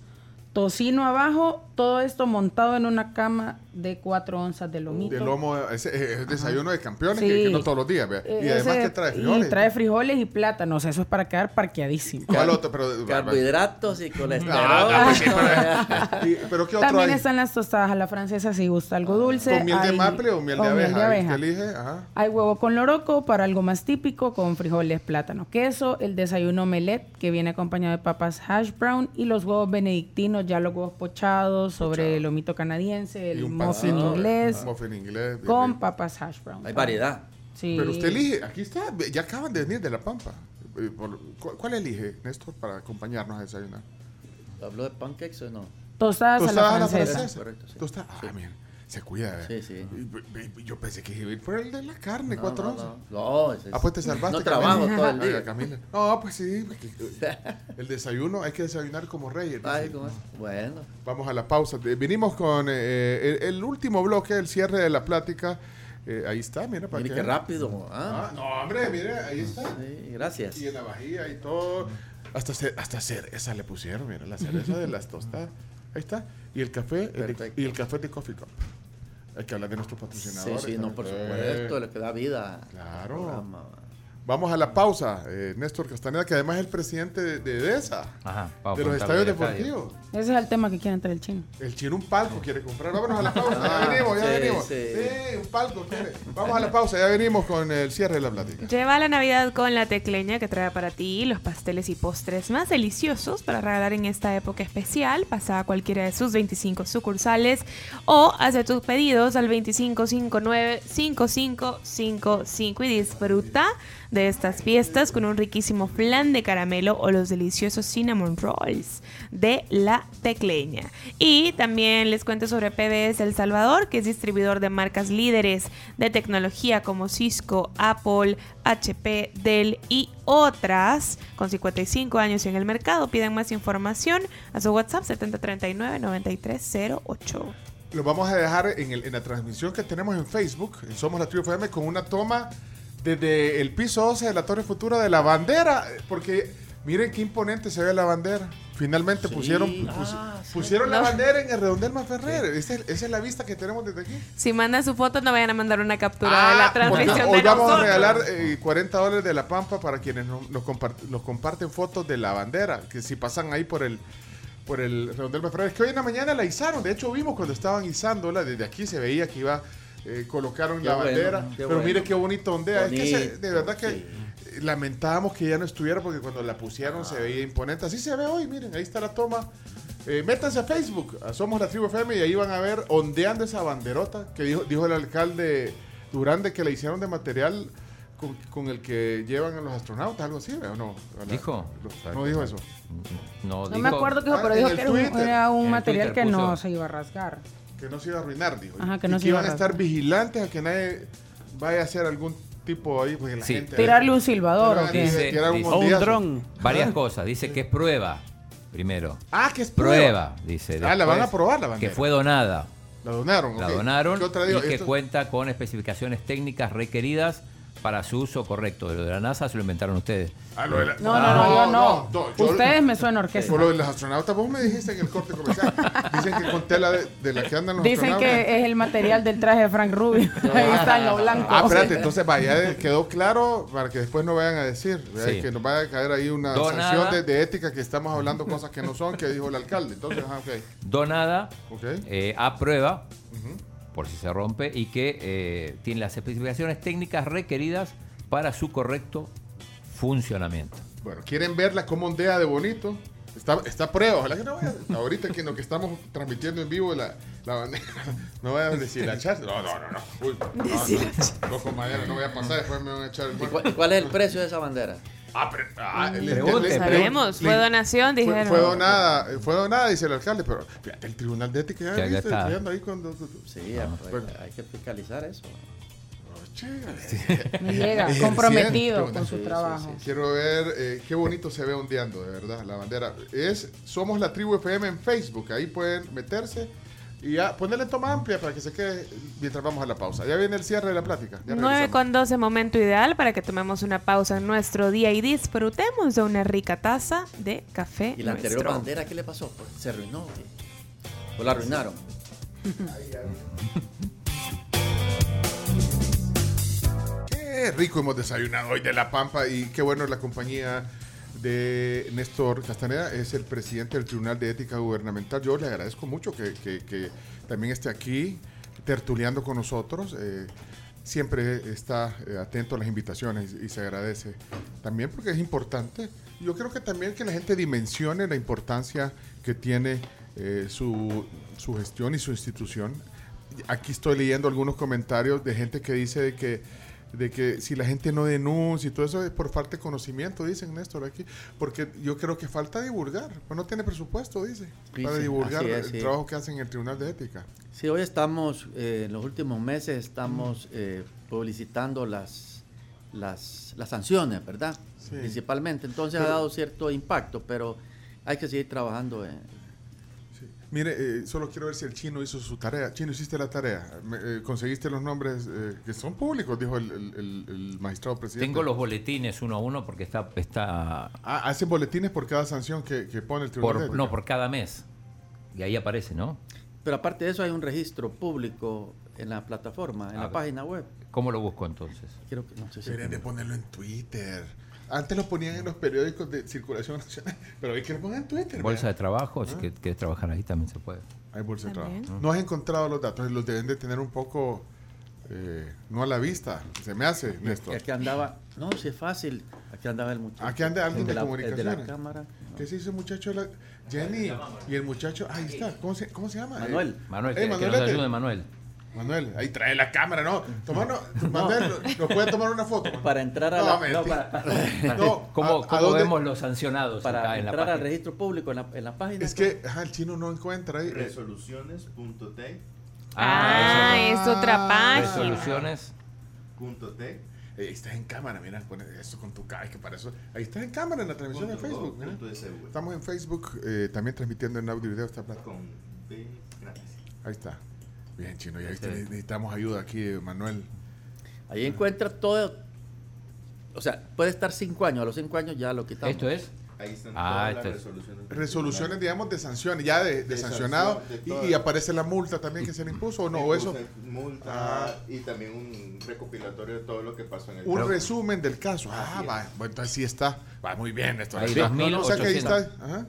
tocino abajo, todo esto montado en una cama de cuatro onzas de lomito. De lomo, ese es el desayuno de campeones, Sí. que, que no todos los días. vea. Eh, Y además ese- que trae frijoles. Y trae frijoles y plátanos, eso es para quedar parqueadísimo. ¿Cuál otro? Pero, Carbohidratos y colesterol. Ah, no, pues sí, pero, y- pero ¿qué otro También hay? están las tostadas a la francesa si gusta algo dulce. ¿Con miel de Hay- maple o miel de abeja? ¿Qué elige? Ajá. Hay huevo con loroco para algo más típico, con frijoles, plátano, queso, el desayuno omelette que viene acompañado de papas hash brown y los huevos benedictinos, ya los huevos pochados sobre el lomito canadiense, Y el un muffin inglés muffin con papas hash brown. Hay variedad. Sí. Pero usted elige, aquí está, ya acaban de venir de La Pampa. Eh, por- ¿cu- ¿Cuál elige, Néstor, para acompañarnos a desayunar? ¿Habló de pancakes o no? Tostadas, Tostadas a la francesa. Correcto, sí. Tostada- Ah, miren, se cuida. Sí, sí. Yo pensé que iba a ir por el de la carne, No, cuatro no, onzas. no. No, es- Ah, pues te salvaste. No trabajo Camila. todo el día. Camila. No, pues sí. eh, el desayuno hay que desayunar como reyes. Ay. ¿cómo es? Bueno. Vamos a la pausa. Eh, Vinimos con eh, el, el último bloque, el cierre de la plática. Eh, ahí está, mira, para Mire que- qué rápido. Ah, Ah, no, hombre, mire, ahí está. sí, gracias. Y en la vajilla y todo. Hasta, hasta cereza le pusieron, mira, la cereza de las tostadas. Ahí está. Y el café, el de- Perfecto. y el café de Coffee Cup. Hay que hablar de nuestros Sí, patrocinadores. sí, no, por supuesto, le que da vida. Claro. Vamos a la pausa. Eh, Néstor Castaneda, que además es el presidente de, de EDESA, Ajá, de a los estadios deportivos. Ese es el tema que quiere entrar el chino. El chino un palco quiere comprar. Vámonos a la pausa. Ah, ya venimos, ya sí, venimos. sí. Sí, un palco quiere. Vamos a la pausa, ya venimos con el cierre de la plática. Lleva la Navidad con la tecleña que trae para ti los pasteles y postres más deliciosos para regalar en esta época especial. Pasa a cualquiera de sus 25 sucursales o hace tus pedidos al 2559-5555 y disfruta de estas fiestas con un riquísimo flan de caramelo o los deliciosos cinnamon rolls de la tecleña. Y también les cuento sobre PBS El Salvador, que es distribuidor de marcas líderes de tecnología como Cisco, Apple, HP, Dell y otras, con 55 años en el mercado. Piden más información a su WhatsApp 7039-9308. Lo vamos a dejar en, el- en la transmisión que tenemos en Facebook, Somos la Tribu FM, con una toma desde el piso 12 de la Torre Futura de la bandera. Porque miren qué imponente se ve la bandera. Finalmente Sí, pusieron, ah, sí. pusieron la No. bandera en el redondel Ferrer. Esa, es- esa es la vista que tenemos desde aquí. Si mandan su foto, no vayan a mandar una captura de Ah, la porque transmisión hoy de vamos nosotros. a regalar eh, 40 dólares de la Pampa para quienes no- nos, compart- nos comparten fotos de la bandera, que si pasan ahí por el por el redondel Ferrer. Es que hoy en la mañana la izaron, de hecho vimos cuando estaban izándola, desde aquí se veía que iba, eh, colocaron Qué la bueno, bandera, pero bueno. mire qué bonito ondea, es que se- de verdad que sí. lamentábamos que ya no estuviera porque cuando la pusieron se veía imponente, así se ve hoy, miren, ahí está la toma. Eh, métanse a Facebook, a Somos la Tribu FM y ahí van a ver ondeando esa banderota que dijo, dijo el alcalde Durán de que la hicieron de material con, con el que llevan a los astronautas, algo así, ¿o no? ¿Dijo? No dijo eso. No, No dijo- me acuerdo qué dijo, Ah, pero dijo que era un, Twitter. era un material Twitter que no se iba a rasgar. Que no se iba a arruinar, dijo. Ajá, que Y no se que iba a iban a estar vigilantes a que nadie vaya a hacer algún tipo ahí, porque la Sí. gente... ¿Tirarle un silbador Ah, o qué? dice un O dron. varias cosas. Dice que es prueba, primero. Ah, que es prueba. Prueba, dice. Ah, la van a probar la bandera. Que fue donada. La donaron, La donaron ¿Qué otra digo? y que Esto- cuenta con especificaciones técnicas requeridas para su uso correcto. Lo de la NASA se lo inventaron ustedes. Ah, lo de la- No, no, no, yo no. no, yo- Ustedes me suenan orquesta. Por lo de los astronautas, vos me dijiste en el corte comercial. Dicen que con tela de, de la que andan los Dicen astronautas. que es el material del traje de Frank Rubio. Ahí está en lo blanco. Ah, espérate, entonces vaya, quedó claro para que después no vayan a decir. Sí. que nos vaya a caer ahí una Donada. sanción de, de ética que estamos hablando cosas que no son, que dijo el alcalde. Entonces, ah, ok. Donada Ok. eh, aprueba, por si se rompe, y que eh, tiene las especificaciones técnicas requeridas para su correcto funcionamiento. Bueno, ¿quieren verla cómo ondea de bonito? Está, está a prueba, ojalá que no vaya. Ahorita que en lo que estamos transmitiendo en vivo la, la bandera, no vayan a decir la chat. No, no, no, no. Uy, no, no, no, con madera, no voy a pasar, después me van a echar el ¿Y cuál, cuál es el precio de esa bandera? Ah, pero, ah, le- Pregunte, le- Sabemos, le- fue donación, Fue, dijeron. fue donada, eh, fue donada, dice el alcalde, pero fíjate, el tribunal de ética ya, viste, ahí cuando... Sí, hay- bueno. hay que fiscalizar eso. Me llega, comprometido con su sí, sí, trabajo. Quiero ver eh, qué bonito se ve ondeando, de verdad, la bandera. Es Somos la Tribu FM en Facebook, ahí pueden meterse y ya ponerle toma amplia para que se quede mientras vamos a la pausa. Ya viene el cierre de la plática. Ya 9 regresamos. con 12, momento ideal para que tomemos una pausa en nuestro día y disfrutemos de una rica taza de café. ¿Y la anterior nuestro. bandera qué le pasó? Pues, se arruinó. ¿O la arruinaron? Qué rico hemos desayunado hoy de La Pampa y qué bueno la compañía de Néstor Castaneda, es el presidente del Tribunal de Ética Gubernamental. Yo le agradezco mucho que, que- también esté aquí tertuleando con nosotros. eh, siempre está eh, atento a las invitaciones y, se agradece también porque es importante. Yo creo que también que la gente dimensione la importancia que tiene eh, su, su gestión y su institución. Aquí estoy leyendo algunos comentarios de gente que dice de que de que si la gente no denuncia y todo eso es por falta de conocimiento, dicen Néstor aquí, porque yo creo que falta divulgar, pues no tiene presupuesto, dice, Sí, para divulgar es, el sí. trabajo que hacen en el Tribunal de Ética. Sí, hoy estamos, eh, en los últimos meses estamos eh, publicitando las, las, las sanciones, ¿verdad? Sí. Principalmente. Entonces Pero- ha dado cierto impacto, pero hay que seguir trabajando en... Mire, eh, solo quiero ver si el chino hizo su tarea. Chino, hiciste la tarea. Me- eh, conseguiste los nombres eh, que son públicos, dijo el, el- el- el magistrado presidente. Tengo los boletines uno a uno porque está, está Ah, hacen boletines por cada sanción que, que pone el Tribunal por, no, por cada mes. Y ahí aparece, ¿no? Pero aparte de eso hay un registro público en la plataforma, en Ah, la página web. ¿Cómo lo busco entonces? Quiero que, no sé si... Deberían de ponerlo en Twitter. Antes lo ponían en los periódicos de circulación nacional, pero hoy que lo pongan en Twitter. Bolsa de trabajo, si que- quieres trabajar ahí también se puede. Hay bolsa de trabajo. No has encontrado los datos, los deben de tener un poco, eh, no a la vista, se me hace, Néstor. Aquí andaba... No, si es fácil. Aquí andaba el muchacho. Aquí anda alguien de la, de la cámara. ¿Qué se dice el muchacho? la- Jenny. Y el muchacho, ahí está. ¿Cómo se, cómo se llama? Manuel. Eh, Manuel, eh, que, que nos Manuelete. ayude Manuel. Manuel, ahí trae la cámara, ¿no? Tomarnos, Manuel, ¿nos puede tomar una foto? Para entrar a No, la... no, para, para- No, ¿Cómo, ¿a- cómo dónde? vemos los sancionados para acá en la entrar al registro público en la, en la página. Es que ajá, el chino no encuentra ahí. resoluciones.t Ah, es otra página. Resoluciones. punto T, Eh, ahí estás en cámara, mira, pone eso con tu cara, que para eso. Ahí estás en cámara en la transmisión de Facebook, punto SV, Estamos en Facebook, eh, también transmitiendo en audio y video esta plata. con B gratis. Ahí está. Bien, chino, ya viste, necesitamos ayuda aquí, Manuel. Ahí encuentra todo. O sea, puede estar cinco años. A los cinco años ya lo quitamos. Esto es. Ahí están Ah, todas este las es- resoluciones. Resoluciones, digamos, de sanciones, ya de, de De sancionado, sanción, de y, aparece la multa también que se le impuso, o no, o eso, Multa Ah. y también un recopilatorio de todo lo que pasó en el un caso. resumen del caso. Ah, va, bueno, entonces sí está, va muy bien esto. 2.800. O sea que ahí está, ajá.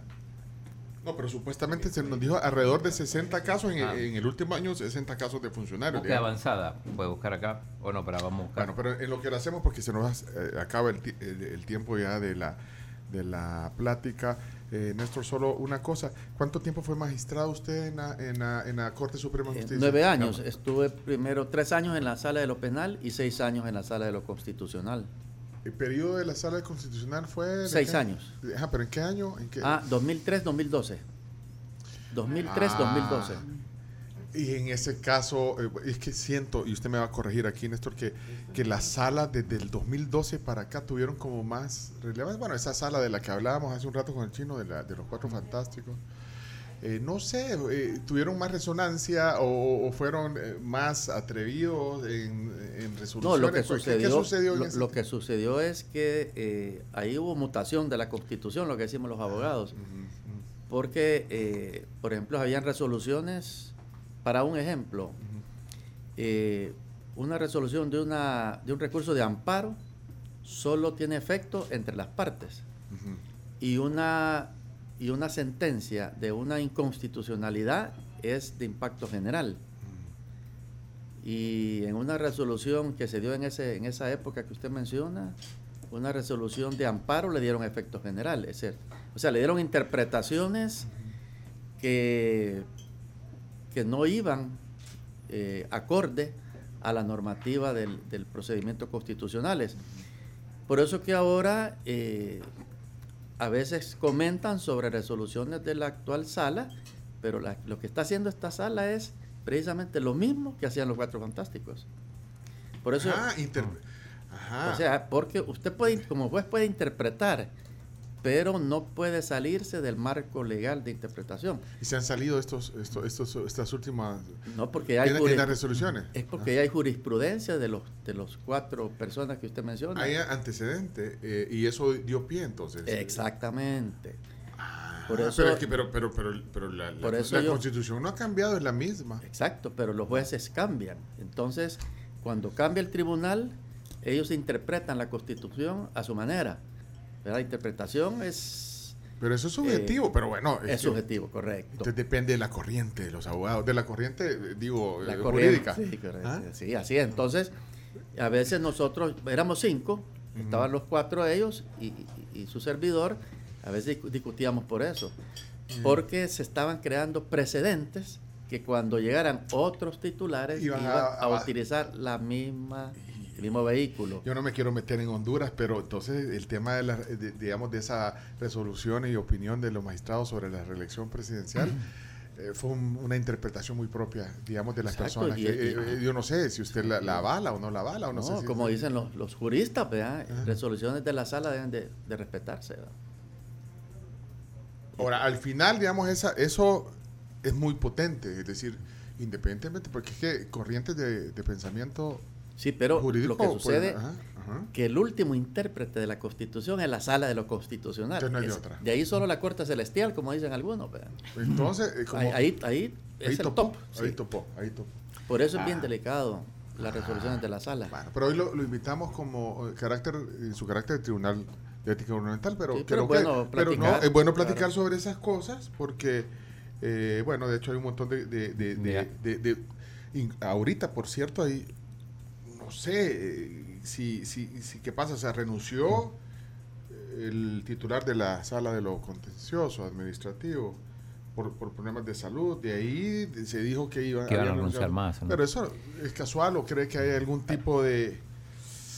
No, pero supuestamente se nos dijo alrededor de 60 casos, en, Ah. en el último año 60 casos de funcionarios. Búsqueda avanzada. Puede buscar acá. O no, pero vamos a buscar. Bueno, pero en lo que lo hacemos, porque se nos eh, acaba el, ti- el- el tiempo ya de la, de la plática. Eh, Néstor, solo una cosa. ¿Cuánto tiempo fue magistrado usted en la, en la, en la Corte Suprema de Eh, Justicia? nueve años. Estuve primero tres años en la sala de lo penal y seis años en la sala de lo constitucional. ¿El periodo de la Sala Constitucional fue...? Seis qué? años. Ajá, pero ¿en qué año? ¿En qué? Ah, 2003-2012. 2003-2012. Ah. Y en ese caso, eh, es que siento, y usted me va a corregir aquí, Néstor, que, que las salas desde el 2012 para acá tuvieron como más relevancia. Bueno, esa sala de la que hablábamos hace un rato con el chino, de, la, de los cuatro fantásticos. Eh, no sé, eh, tuvieron más resonancia o, o fueron eh, más atrevidos en, en No, resoluciones. lo que ¿Qué- qué sucedió, lo, que sucedió es que ahí hubo mutación de la constitución, lo que decimos los abogados, porque, por ejemplo, habían resoluciones, para un ejemplo, una resolución de, una, de un recurso de amparo solo tiene efecto entre las partes. Y una, y una sentencia de una inconstitucionalidad es de impacto general. Y en una resolución que se dio en, ese, en esa época que usted menciona, una resolución de amparo le dieron efecto general. Es decir, o sea, le dieron interpretaciones que, que no iban eh, acorde a la normativa del, del procedimiento constitucionales. Por eso que ahora eh, a veces comentan sobre resoluciones de la actual sala, pero la- lo que está haciendo esta sala es precisamente lo mismo que hacían los cuatro fantásticos. Por eso, Ah, inter- Ajá. o sea, porque usted puede, como juez puede interpretar, pero no puede salirse del marco legal de interpretación. y se han salido estos, estos, estos estas últimas No porque hay en, en juris- las resoluciones. es porque ya hay jurisprudencia de los de los cuatro personas que usted menciona. Hay antecedente eh, y eso dio pie entonces. Exactamente. Por Ah, eso, pero, es que- pero, pero, pero, pero la, la- Por eso la yo- constitución no ha cambiado, es la misma. exacto, pero los jueces cambian. Entonces, cuando cambia el tribunal, ellos interpretan la Constitución a su manera. La interpretación es, Pero eso es subjetivo, pero bueno. es que- subjetivo, correcto. Entonces depende de la corriente de los abogados, de la corriente, eh, digo, la eh, corriente. jurídica. Sí, correcto. ¿Ah? Sí, así es. Entonces, a veces nosotros éramos cinco, estaban los cuatro ellos y, y- y su servidor, a veces discu- discutíamos por eso, porque se estaban creando precedentes que cuando llegaran otros titulares Iban iban, a- a, a- utilizar la misma, el mismo vehículo. Yo no me quiero meter en Honduras, pero entonces el tema de, la, de- digamos, de esa resolución y opinión de los magistrados sobre la reelección presidencial eh, fue un- una interpretación muy propia, digamos, de las Exacto, personas. y- que, y- eh, eh, yo no sé si usted la, la avala o no la avala, o no, No, sé si- como dicen los, los juristas, ¿verdad? resoluciones de la sala deben de, de respetarse. ¿verdad? Ahora, al final, digamos, esa, eso es muy potente, es decir, independientemente, porque es que corrientes de, de pensamiento Sí, pero jurídico... lo que pues, sucede ajá, ajá. que el último intérprete de la Constitución es la sala de lo constitucional. No hay Es- otra. De ahí solo la Corte Celestial, como dicen algunos. ¿verdad? Entonces, eh, como- ahí, ahí, ahí es ahí el topó, top. ahí topó, ahí topó. Por eso es bien Ah. delicado las resoluciones de la sala. Bueno, pero hoy lo, lo invitamos como eh, carácter, en su carácter de tribunal de ética gubernamental, pero Sí, pero creo bueno que pero no, es bueno platicar claro. sobre esas cosas porque, eh, bueno, de hecho hay un montón de... de, de, de- Ya. de- de- in- ahorita, por cierto, hay, no sé eh, si, si, si, qué pasa, o sea, renunció el titular de la sala de lo contencioso administrativo por, por problemas de salud, de ahí se dijo que iba Que iban a renunciar más, ¿no? Pero eso es casual o cree que hay algún tipo de...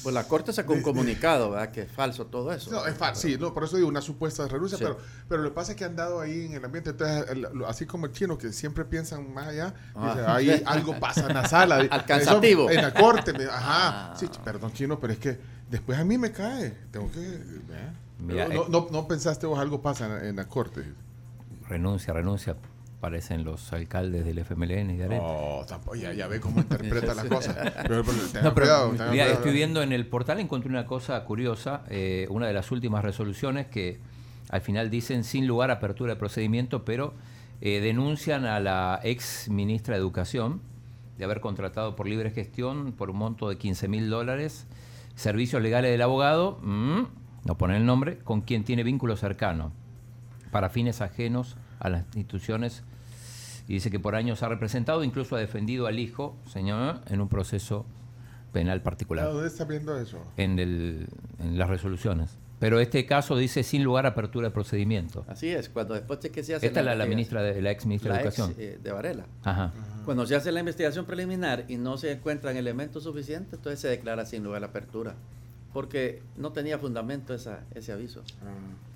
Pues la Corte sacó un comunicado, ¿verdad? Que es falso todo eso. No, es fácil, sí, no, por eso digo una supuesta renuncia, Sí. pero, pero lo que pasa es que han dado ahí en el ambiente, entonces, el- así como el chino, que siempre piensan más allá, Ah. dice, ahí algo pasa en la sala. Alcanzativo. Eso, en la corte, me- ajá. Ah. Sí, perdón, chino, pero es que después a mí me cae. Tengo que. ¿eh? Mira, no, eh, no, no pensaste vos algo pasa en, en la corte. Renuncia, renuncia. Parecen los alcaldes del FMLN y de Arena. Oh, tampoco, ya, ya ve cómo interpreta las cosas. Pero, pero tengan No, pero cuidado, tengan mira, cuidado. estoy viendo en el portal, encontré una cosa curiosa, eh, una de las últimas resoluciones que al final dicen sin lugar a apertura de procedimiento, pero eh, denuncian a la ex ministra de Educación de haber contratado por libre gestión por un monto de 15 mil dólares servicios legales del abogado, mm, no pone el nombre, con quien tiene vínculo cercano para fines ajenos a las instituciones y dice que por años ha representado, incluso ha defendido al hijo, señor, en un proceso penal particular, ¿Dónde estás viendo eso? en, el- en las resoluciones. Pero este caso dice sin lugar a apertura de procedimiento. Así es, cuando después de que se hace Esta es la, la ministra de la ex ministra de ex, Educación. eh, de Varela. Ajá. Cuando se hace la investigación preliminar y no se encuentran elementos suficientes, entonces se declara sin lugar a apertura. Porque no tenía fundamento esa, ese aviso. Ah, ok.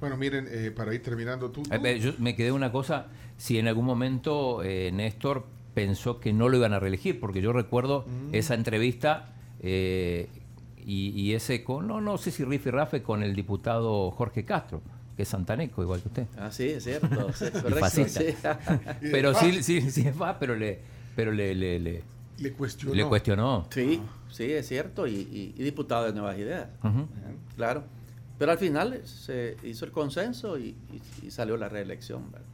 Bueno, miren, eh, para ir terminando, tú. Eh, eh, Yo me quedé una cosa, si en algún momento eh, Néstor pensó que no lo iban a reelegir, porque yo recuerdo Mm. esa entrevista eh, y, y ese con, no, no sé si Riff y Rafe con el diputado Jorge Castro, que es santaneco, igual que usted. Ah, sí, es cierto. sí, correcto, sí. Pero sí, sí, sí es va, pero le, pero le, le, le, Le cuestionó. le cuestionó. Sí, sí, es cierto, y, y- y diputado de Nuevas Ideas. Claro. Pero al final se hizo el consenso y, y- y salió la reelección. ¿verdad?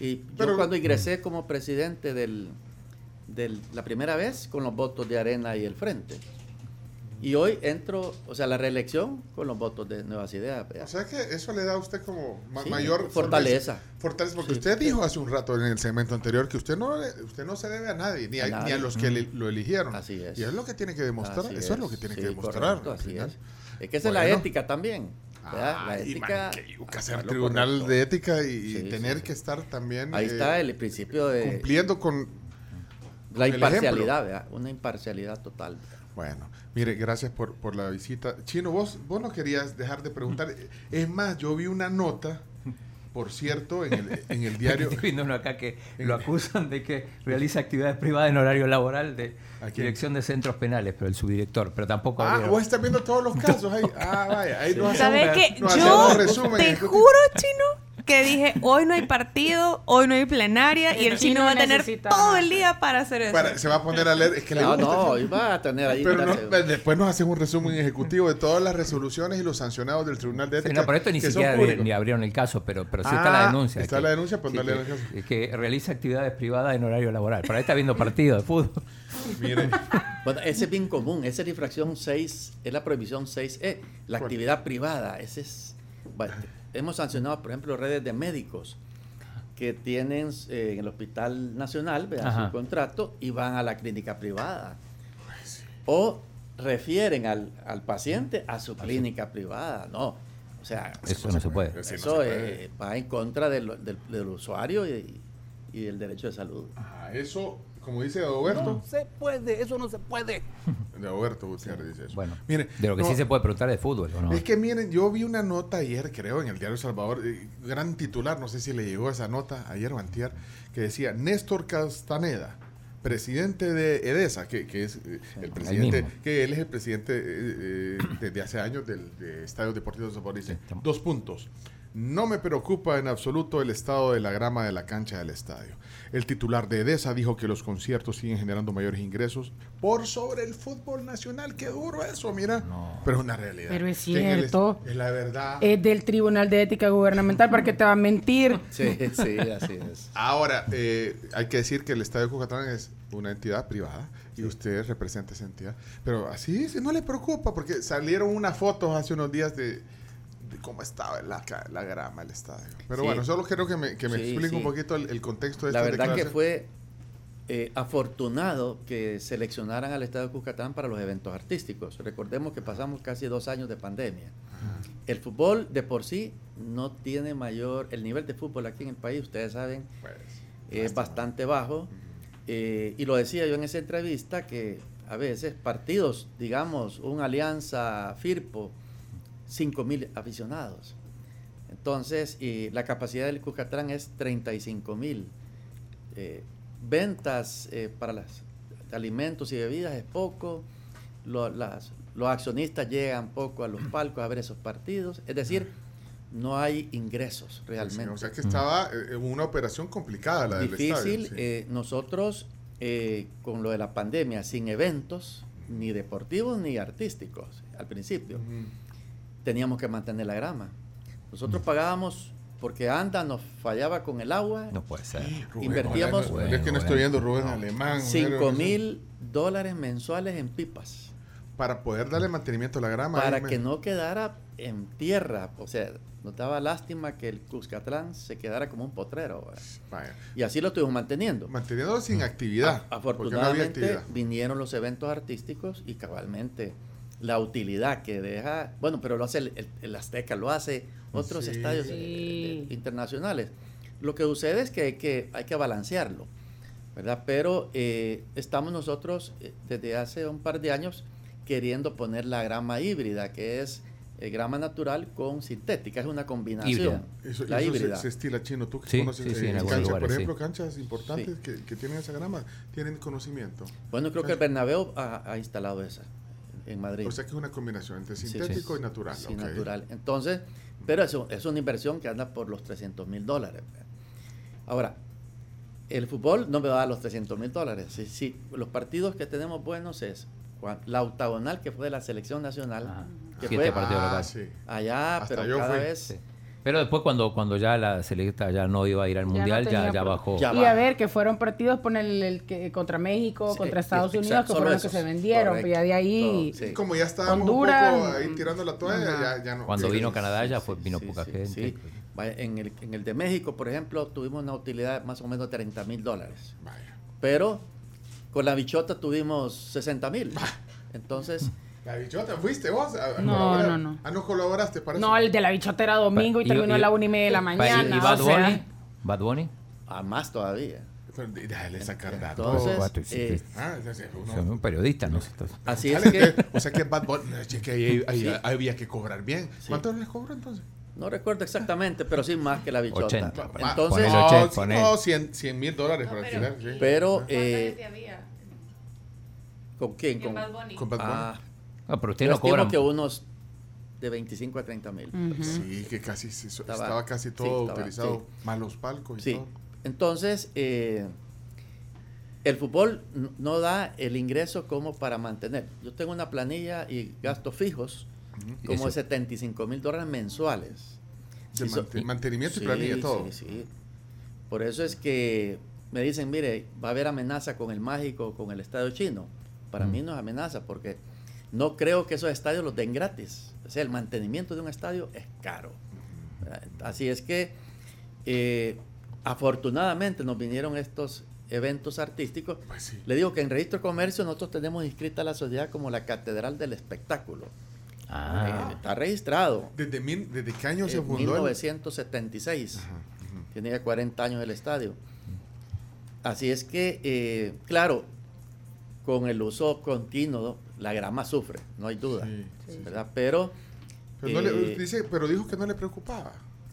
Y yo cuando ingresé como presidente del, del- la primera vez con los votos de Arena y el Frente. Y hoy entro, o sea, la reelección con los votos de Nuevas Ideas. O sea que eso le da a usted como ma- Sí, mayor fortaleza. Fortaleza, porque Sí. usted dijo hace un rato en el segmento anterior que usted no, usted no se debe a nadie, ni a, A ni a los que le- lo eligieron. Así es. Y es lo que tiene que demostrar. Así eso es. lo que tiene que demostrar. correcto, al así final. es. Es que esa es la ética también. ¿verdad? la ética. man, que hacer tribunal correcto. de ética y, y Sí, tener sí, que estar también Ahí eh, está el principio de cumpliendo con la imparcialidad, ¿verdad? Una imparcialidad total. Bueno, mire, gracias por, por la visita. Chino, vos, vos no querías dejar de preguntar. Es más, yo vi una nota, por cierto, en el, en el diario. Estoy viendo uno acá que lo acusan de que realiza actividades privadas en horario laboral de dirección de centros penales, pero el subdirector, pero tampoco Ah, abrieron. vos estás viendo todos los casos ahí. Ah, vaya, ahí nos ¿Sabes hacemos- qué? nos Yo hacemos resumen. te juro, Chino, que dije, hoy no hay partido, hoy no hay plenaria, y el El chino va a tener necesita- todo el día para hacer eso. Para- se va a poner a leer. Es que le No, gusta. no, iba a tener ahí. Pero no, después nos hacen un resumen ejecutivo de todas las resoluciones y los sancionados del Tribunal de Sí, Ética. no, por esto ni que siquiera públicos. ni abrieron el caso, pero, pero sí Ah, está la denuncia. está que- la denuncia, pues sí, dale que, el caso. que realiza actividades privadas en horario laboral. Por ahí está viendo partido de fútbol. Mire, Bueno, ese es bien común. Esa es la infracción 6, es la prohibición 6E, la actividad privada. Ese es. bueno, hemos sancionado, por ejemplo, redes de médicos que tienen eh, en el Hospital Nacional su contrato y van a la clínica privada. O refieren al, al paciente a su clínica privada. No. O sea, Eso no se puede. Sí, no se eso puede. eh, va en contra del, del- del usuario y, y del derecho de salud. Ah, eso, como dice Roberto, se puede, eso no se puede. de Roberto Gutiérrez dice eso. Bueno, Mire, de lo que no, sí se puede preguntar de fútbol, ¿o no? Es que miren, yo vi una nota ayer, creo, en el diario Salvador, eh, gran titular, no sé si le llegó esa nota ayer o antier, que decía Néstor Castaneda, presidente de EDESA, que, que es eh, el presidente, que él es el presidente eh, eh, desde hace años del de Estadio Deportivo de Salvador, dice, dos puntos. No me preocupa en absoluto el estado de la grama de la cancha del estadio. El titular de EDESA dijo que los conciertos siguen generando mayores ingresos por sobre el fútbol nacional. Qué duro eso, mira. Pero es una realidad. Pero es cierto. Es la verdad. Es del Tribunal de Ética Gubernamental, ¿para qué te va a mentir? Sí, sí, así es. Ahora, eh, hay que decir que el Estadio Cucatlán es una entidad privada y usted representa esa entidad. Pero así sí, no le preocupa porque salieron unas fotos hace unos días de cómo estaba la, la grama del estadio. Pero Sí. bueno, solo quiero que me, que me Sí, explique sí. un poquito el, el contexto de La esta verdad que fue eh, afortunado que seleccionaran al Estado de Cuscatán para los eventos artísticos. Recordemos que pasamos casi dos años de pandemia. El fútbol de por sí no tiene mayor, el nivel de fútbol aquí en el país, ustedes saben, Pues, es bastante bajo. Eh, y lo decía yo en esa entrevista que a veces partidos, digamos, una alianza Firpo, 5 mil aficionados. Entonces, y la capacidad del Cuscatlán es 35 mil. Eh, ventas eh, para las alimentos y bebidas es poco. Lo- las- los accionistas llegan poco a los palcos a ver esos partidos. Es decir, no hay ingresos realmente. o sea que estaba eh, en una operación complicada la del Difícil. estadio. sí. eh, nosotros, eh, con lo de la pandemia, sin eventos, ni deportivos ni artísticos, al principio, Ujú. Teníamos que mantener la grama. Nosotros pagábamos, porque ANDA nos fallaba con el agua, No puede ser. Rubén, invertíamos- ojalá, es que no estoy viendo Rubén Alemán. 5 pero- mil dólares mensuales en pipas, Para poder darle mantenimiento a la grama. para que no quedara en tierra. O sea, nos daba lástima que el Cuscatlán se quedara como un potrero. Y así lo estuvimos manteniendo. Manteniéndolo sin actividad. A- porque no había Afortunadamente actividad. vinieron los eventos artísticos y cabalmente la utilidad que deja, bueno, pero lo hace el, el- el Azteca, lo hace otros Sí. estadios Sí. eh, eh, internacionales. Lo que sucede es que hay que, hay que balancearlo, ¿verdad? Pero eh, estamos nosotros eh, desde hace un par de años queriendo poner la grama híbrida, que es eh, grama natural con sintética, es una combinación. Híbrida. Eso, la eso se- híbrida. Se, estila chino. Tú que Sí, conoces sí, sí, eh, en canchas, lugares, por sí. ejemplo, canchas importantes que, que tienen esa grama, tienen conocimiento. Bueno, creo que el Bernabéu ha, ha instalado esa. En Madrid. O sea que es una combinación entre sintético sí. y natural. Sí, natural. Entonces, pero eso es una inversión que anda por los 300 mil dólares. Ahora, el fútbol no me va a dar los 300 mil dólares. Sí, sí, los partidos que tenemos buenos es la octagonal que fue de la selección nacional, Ajá. que Siete fue partidos Ah, sí. allá, Hasta pero yo cada fui. vez... Pero después cuando, cuando ya la selecta ya no iba a ir al no mundial, ya, tenía ya por- bajó. Ya y a ver, que fueron partidos por el, el que, contra México, Sí, contra Estados exacto, Unidos, que solo fueron los que se vendieron. Correcto. Pues ya de ahí. Todo, sí. Como ya estábamos Honduras, un poco ahí tirando la toalla, ya, ya no. Cuando sí, vino sí, Canadá ya fue, vino sí, poca sí, gente. sí. Vaya, En, el, en el de México, por ejemplo, tuvimos una utilidad más o menos de 30 mil dólares. Vaya. Pero con la bichota tuvimos 60 mil. Entonces, La bichota, ¿fuiste vos? a- a No, colaborar? no, no. Ah, no colaboraste para No, el de la bichota era domingo y Pa- terminó a la una y media de la mañana. ¿Y Bad o sea, Bunny? Bad Bunny? a más todavía. Pero Déjale sacar datos. Entonces, eh, sí. Ah, uno- un periodista, ¿no? Así es que o sea que Bad Bunny, no, es que ahí, ahí- Sí. había que cobrar bien. Sí. ¿Cuánto les cobró entonces? no recuerdo exactamente, pero sí más que la bichota. 80. Ah, Entonces, no, 80, sí, ponele. no, 100 100 mil dólares para alquilar. sí. pero eh, ¿con quién? Con, Con Bad Bunny. ah, Ah, pero usted yo no cobra. que unos de 25 a 30 mil. Sí, que casi se- estaba, Estaba- casi sí, todo estaba, utilizado. sí. Más los palcos y Sí. todo. Entonces, eh, el fútbol no da el ingreso como para mantener. Yo tengo una planilla y gastos fijos Ujú. como Eso. de 75 mil dólares mensuales. De so- mantenimiento y planilla, todo. Sí, sí. Por eso es que me dicen, mire, va a haber amenaza con el mágico, con el estadio chino. Para mí no es amenaza porque no creo que esos estadios los den gratis. O sea, el mantenimiento de un estadio es caro. Así es que eh, afortunadamente nos vinieron estos eventos artísticos. Pues sí. Le digo que en registro de comercio nosotros tenemos inscrita la sociedad como la Catedral del Espectáculo. Ah, Eh, está registrado. ¿Desde, mil- ¿Desde qué año se En fundó? el- 1976. Ajá, ujú. Tiene ya 40 años el estadio. Así es que, eh, claro, con el uso continuo, la grama sufre, no hay duda. Sí, sí, ¿verdad? Pero Pero, no le- eh, dice, pero dijo que no le preocupaba.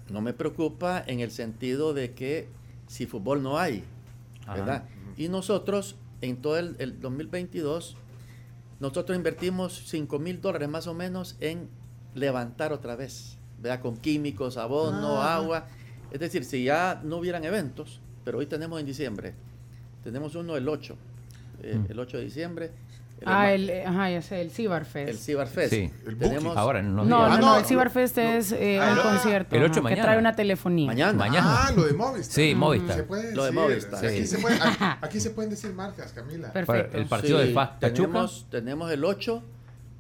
no me preocupa en el sentido de que si fútbol no hay, Ajá. ¿verdad? Y nosotros, en todo el, el 2022, nosotros invertimos 5 mil dólares más o menos en levantar otra vez, ¿verdad? Con químicos, abono, Ah. agua. Es decir, si ya no hubieran eventos, pero hoy tenemos en diciembre, tenemos uno el 8, eh, Mm. el 8 de diciembre. Ah, el, eh, ajá, ya sé, el Cibarfest. el Cibarfest. Sí. El Tenemos ahora no. no, no, Ah, no, no, el Cibarfest no, es eh, ah, un concierto el ocho ajá, que mañana. trae una telefonía. mañana. Mañana. Ah, lo de Movistar. Sí, Se Movistar. puede Lo de. Movistar. Aquí, Sí. se puede- aquí- aquí se pueden decir marcas, Camila. Perfecto. El partido de FAS Pachuca. Tenemos, tenemos el 8,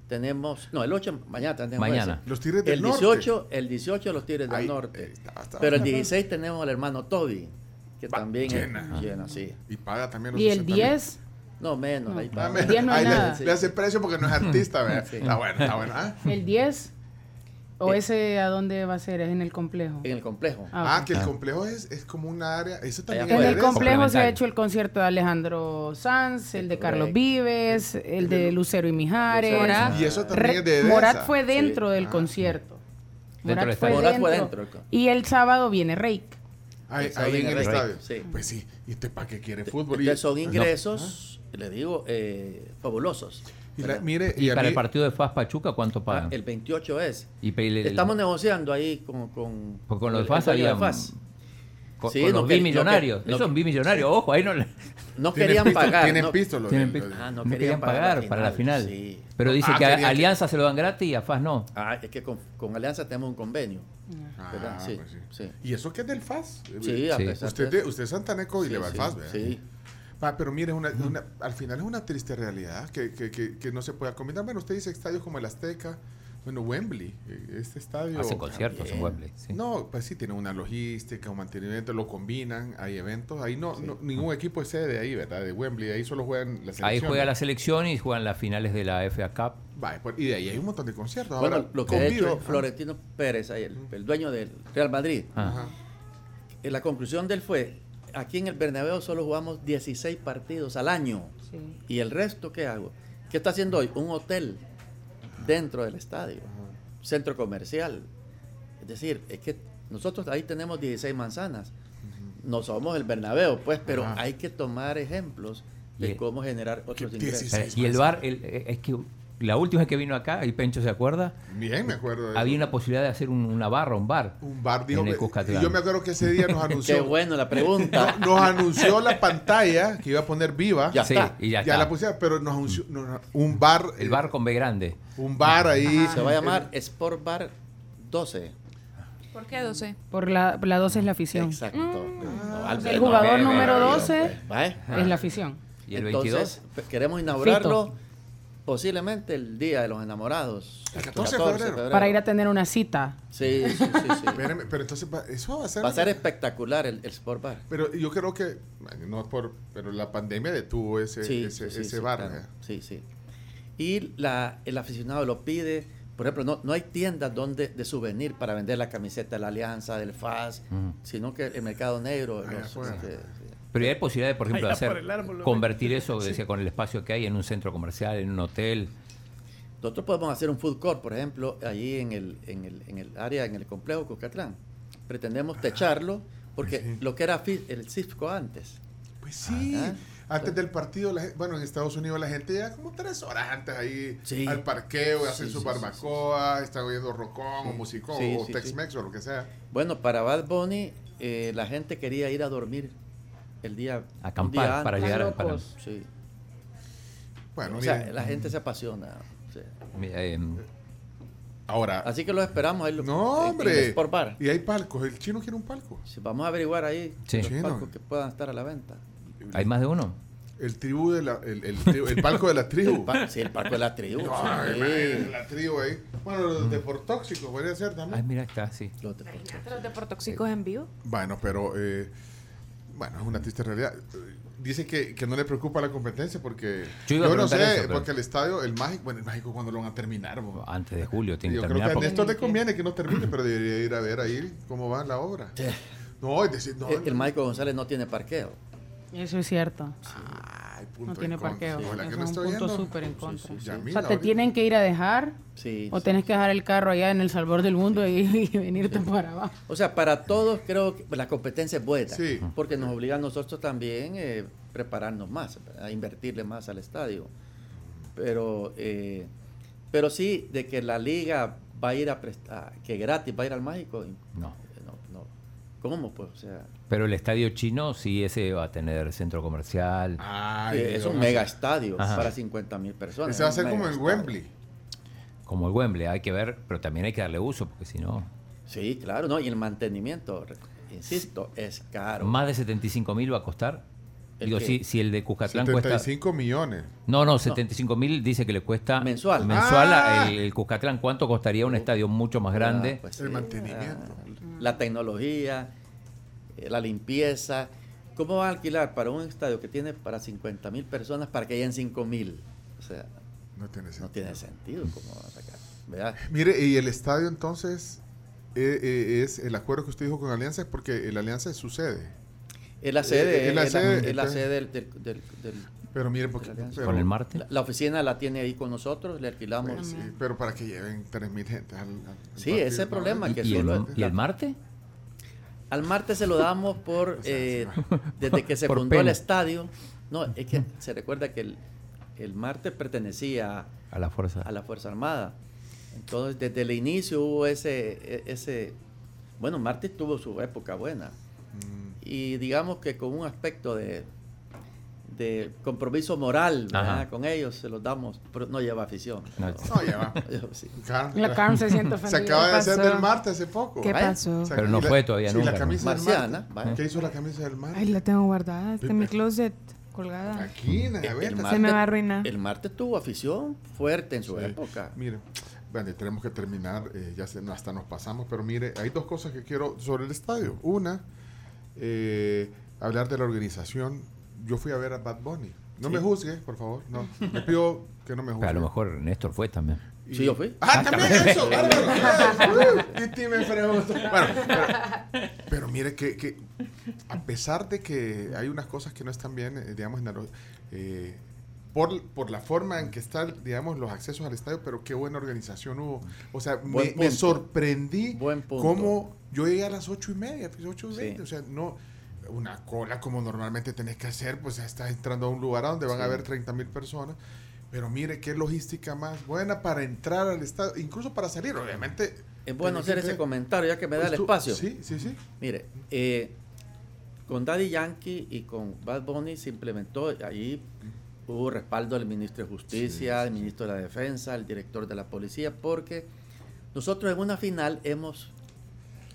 tenemos, no, el 8 mañana tenemos Mañana. ese. Los Tigres del El Norte. 18, el 18 los Tigres del Ahí, Norte. eh, está- está- Pero el 16 tenemos al hermano Toby, que Va, también llena. es llena, sí. Y paga también los Y el 60 mil. 10, No, menos, No. ahí Ah, está. me- El 10 no es le- nada. le, hace precio porque no es artista, ¿verdad? Sí. Está bueno, está bueno. Ah, el 10, o Eh. ese a dónde va a ser, es en el complejo. En el complejo. Ah, Ah, que el Ah. complejo es, es como una área. Eso también En es el Complementario. complejo se ha hecho el concierto de Alejandro Sanz, el de Carlos. Vives, el de Lucero y Mijares. Lucero y eso también Re- es de Morat fue dentro Sí. del Ah. concierto. Dentro del Morat fue estadio. Morat fue dentro. dentro. Y el sábado viene Reik. Ahí, ahí en viene el estadio. sí. Pues sí. ¿Y usted para qué quiere fútbol? Entonces son No. ingresos, le digo, eh, fabulosos. y la- ¿verdad? mire, Y para mí- el partido de FAS Pachuca, ¿cuánto Ah, pagan? el 28 es. Y pe- el- el- Estamos negociando ahí con... con con los de FAS dueño de había. FAS. Con, Sí, con no los que- bimillonarios. no que- Esos son que- bimillonarios. Ojo, ahí no. le- No querían pisto- pagar. Tienen no- pisto los Tienen de- pisto. Ah, no no querían pagar la para la final, sí. Pero dice Ah, que a que- Alianza se lo dan gratis y a FAS no. Ah, es que con, con Alianza tenemos un convenio. Ah. Sí, pues sí. sí. ¿Y eso qué es del FAS? Sí, a Sí. pesar Usted, de usted es santaneco y Sí, le va al sí, FAS, ¿verdad? Sí. Ah, pero mire, es una, una- al final es una triste realidad que, que, que, que no se pueda combinar. Bueno, usted dice estadios como el Azteca, bueno, Wembley, eh, este estadio... Hacen conciertos en también. Wembley. sí. No, pues sí, tiene una logística, un mantenimiento, lo combinan, hay eventos. Ahí no, Sí. no- ningún equipo es sede de ahí, ¿verdad? De Wembley, ahí solo juegan las Ahí selecciones. juega la selección y juegan las finales de la FA Cup. Vaya, pues, y de ahí hay un montón de conciertos. Bueno, Ahora, lo que ha hecho ¿ah? Florentino Pérez, ahí, el, el dueño del Real Madrid, Ah. Ajá. eh, la conclusión de él fue, aquí en el Bernabéu solo jugamos 16 partidos al año. Sí. ¿Y el resto qué hago? ¿Qué está haciendo hoy? Un hotel dentro del estadio, centro comercial. Es decir, es que nosotros ahí tenemos 16 manzanas. No somos el Bernabéu, pues, pero Ajá. hay que tomar ejemplos de cómo generar otros ¿Qué ingresos. 16? y el bar, el- eh, es que la última vez que vino acá, y Pencho se acuerda, Bien, me acuerdo. de había eso. una posibilidad de hacer un- una barra, un bar. un bar, dijo en el Cuscatlán. yo me acuerdo que ese día nos anunció. Qué bueno la pregunta. Nos anunció la pantalla que iba a poner viva. Ya Sí, está. y ya, Ya está. la pusieron, pero nos anunció nos- un bar. El eh, bar con B grande. Un bar ahí. Se va a llamar Sport Bar 12. ¿Por qué 12? Por la, la 12 es la afición. Exacto. No, Albert, El jugador número ve, ve, 12 ¿vale? es la afición. ¿Y el Entonces, 22? pe- queremos inaugurarlo posiblemente el día de los enamorados. El 14 de febrero. Para ir a tener una cita. Sí, sí, sí. sí. Espérame, pero entonces va- eso va a ser. Va a ser espectacular el, el Sport Bar. Pero yo creo que, no por, pero la pandemia detuvo ese, Sí, ese, sí, ese sí, bar. claro. ¿eh? Sí, sí. Y la, el aficionado lo pide. Por ejemplo, no, no hay tiendas donde de souvenir para vender la camiseta de la Alianza, del FAS, Mm. sino que el mercado negro. Allá los, afuera. este, Pero hay posibilidad de, por ejemplo, hacer, por el árbol, lo convertir eso, decía, con el espacio que hay en un centro comercial, en un hotel. Nosotros podemos hacer un food court, por ejemplo, allí en el, en el, en el área, en el complejo Cuscatlán. Pretendemos techarlo, porque Sí. lo que era el CIFCO antes. Pues sí. Ajá. Antes del partido, la bueno, en Estados Unidos la gente ya como tres horas antes ahí Sí. al parqueo, hacen sí, su sí, barbacoa, están oyendo rocón o musicón Sí, o sí, Tex-Mex o lo que sea. Bueno, para Bad Bunny, eh, la gente quería ir a dormir el día. Acampar día para llegar a- locos. Sí. Bueno, o sea, miren, la gente se apasiona. sí. Mira, em, ahora, Así que los esperamos ahí. lo- no, hombre. Sport Bar. Y hay palcos, el chino quiere un palco. Sí, Vamos a averiguar ahí Sí. los Chino. palcos que puedan estar a la venta. ¿Hay más de uno? El tribu de la, el, el, tribu- el palco de la tribu. El pa- sí, el palco de la tribu. Ay, sí. man, la tribu ahí. Bueno, los de por tóxico podría ser Ay, también. mira, está, sí. Los. ¿Los deportóxicos en vivo? Bueno, pero eh, bueno, es una triste realidad. Dice que, que no le preocupa la competencia porque Yo yo, no sé, preguntar eso, pero- porque el estadio, el mágico, bueno, el mágico cuando lo van a terminar. bo? Antes de julio tiene Yo que creo que terminar. a porque- Néstor le conviene que no termine, pero debería ir a ver ahí cómo va la obra. Sí. No, es decir, no. El, el Michael González no tiene parqueo. Eso es cierto. Ay, punto No en tiene contra. parqueo. Que es un estoy punto viendo. súper en contra. Ya, O sea, te ahorita- tienen que ir a dejar Sí. o sí. tienes que dejar el carro allá en el Salvador del Mundo y, y venirte para abajo. O sea, para todos creo que la competencia es buena. Sí. Porque nos obliga a nosotros también eh, prepararnos más, a invertirle más al estadio. Pero, eh, pero sí, de que la liga va a ir a prestar, que gratis va a ir al mágico. No. eh, no, no. ¿Cómo pues? O sea, Pero el estadio chino sí, ese va a tener centro comercial. Ay, eh, es un mega estadio Ajá. para 50 mil personas. Ese va a ser como estadio. Wembley. Como el Wembley, hay que ver, pero también hay que darle uso, porque si no. Sí, claro, ¿no? Y el mantenimiento, insisto, es caro. Más de 75 mil va a costar. ¿El Digo, si, si el de Cuscatlán cuesta. 75 millones. No, no, 75 mil dice que le cuesta. Mensual. Mensual Ah. el, el Cuscatlán. ¿Cuánto costaría un estadio mucho más grande? Ah, pues El sí, mantenimiento. ah, La tecnología, la limpieza. ¿Cómo va a alquilar para un estadio que tiene para 50 mil personas para que hayan 5 mil? O sea, No tiene sentido. no tiene sentido cómo va a sacar. ¿Verdad? Mire, y el estadio entonces eh, eh, es el acuerdo que usted dijo con Alianza es porque el Alianza sucede. Es la sede, Eh, es la la, sede, es la sede del, del- del- del- Pero mire, porque, la pero, Con el Marte. la, la oficina la tiene ahí con nosotros, le alquilamos. pues, sí, pero para que lleven 3.000 gente al, al Sí, partido, ese es el problema, ¿Y, que y el, solo- ¿Y el Marte? Al martes se lo damos por eh, desde que se Por fundó el estadio. No, es que se recuerda que el, el martes pertenecía A la fuerza. a la Fuerza Armada. Entonces, desde el inicio hubo ese, e- ese bueno, Martes tuvo su época buena. Mm, Y digamos que con un aspecto de, de compromiso moral con ellos, se los damos, pero no lleva afición. No, No, ya va. Sí. La Carm se siente Se ofendida. acaba de ¿Qué hacer pasó? del Marte hace poco. ¿Qué ¿Eh? pasó? O sea, Pero no fue todavía sí, nunca, la ¿no? camisa del Marciana, Marte. ¿Qué hizo la camisa del Marte? Ay, la tengo guardada. Está en mi closet colgada. Aquí, en la El gaveta. Se me va a arruinar. El martes tuvo afición fuerte en su Sí. época. Mire, bueno, tenemos que terminar, eh, ya se, hasta nos pasamos, pero mire, hay dos cosas que quiero sobre el estadio. Una, eh, hablar de la organización. Yo fui a ver a Bad Bunny. No me juzgue, por favor. No, le pido que no me juzgue. Pero a lo mejor Néstor fue también. Y- Sí, yo fui. Ah, también eso. Titi me preguntó. Bueno, pero, pero mire que, que a pesar de que hay unas cosas que no están bien, eh, digamos, en la- eh, por, por la forma en que están, digamos, los accesos al estadio, pero qué buena organización hubo. O sea, me, sorprendí Buen punto. cómo yo llegué a las ocho y media, pues, ocho y Sí. veinte, o sea, no una cola como normalmente tenés que hacer, pues estás entrando a un lugar donde van a Sí. haber 30 mil personas, Pero mire qué logística más buena para entrar al estadio, incluso para salir, obviamente. Es bueno hacer ese comentario ya que me da Pues el tú- espacio. Sí, sí, sí. Mire, eh, con Daddy Yankee y con Bad Bunny se implementó, ahí hubo respaldo del ministro de Justicia, del ministro de la Defensa, el director de la policía, porque nosotros en una final hemos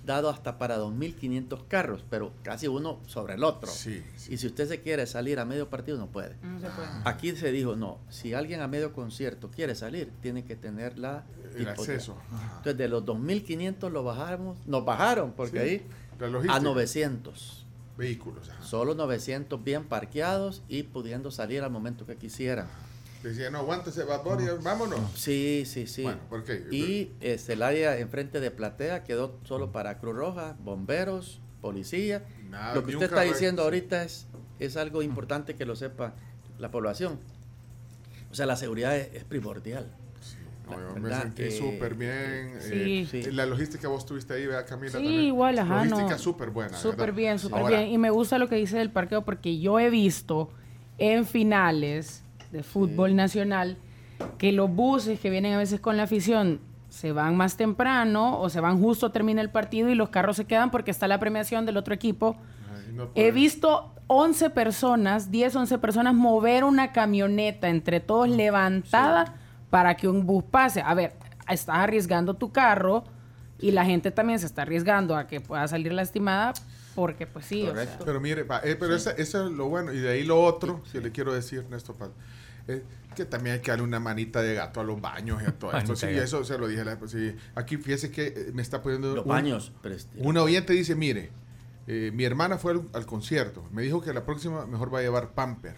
dado hasta para 2.500 carros, pero casi uno sobre el otro. Sí, sí. Y si usted se quiere salir a medio partido, no puede. No se puede. Aquí se dijo, no, si alguien a medio concierto quiere salir, tiene que tener la El hipoteca. acceso. Ajá. Entonces, de los 2.500 lo bajamos, nos bajaron, porque Sí, ahí a 900. Vehículos. ajá. Solo 900 bien parqueados y pudiendo salir al momento que quisieran. Decía, no, aguántese, Bad Bunny, vámonos. Sí, sí, sí. Bueno, ¿por qué? Y este, el área enfrente de Platea quedó solo para Cruz Roja, bomberos, policía. Nada, lo que usted está diciendo ahorita es, es algo importante que lo sepa la población. O sea, la seguridad es, es primordial. No, La yo me verdad, sentí eh, súper bien. Sí. eh, Sí. La logística vos tuviste ahí, vea Camila. Sí, también. igual, ajá, Logística no. súper buena. Súper ¿verdad? bien, súper bien. Y me gusta lo que dice del parqueo porque yo he visto en finales de fútbol nacional que los buses que vienen a veces con la afición se van más temprano o se van justo termina el partido y los carros se quedan porque está la premiación del otro equipo. ay, no He visto 11 personas, 10, 11 personas mover una camioneta entre todos levantada para que un bus pase. A ver, estás arriesgando tu carro y la gente también se está arriesgando a que pueda salir lastimada porque pues sí, o sea. Pero mire, eh, pero ese- eso es lo bueno. Y de ahí lo otro, si le quiero decir, Néstor Paz, es que también hay que darle una manita de gato a los baños y a todo esto. Sí, eso se lo dije. la- pues, sí. Aquí fíjese que eh, me está poniendo... Los un- baños. este, Un oyente dice, mire, eh, mi hermana fue al, al concierto. Me dijo que la próxima mejor va a llevar pamper.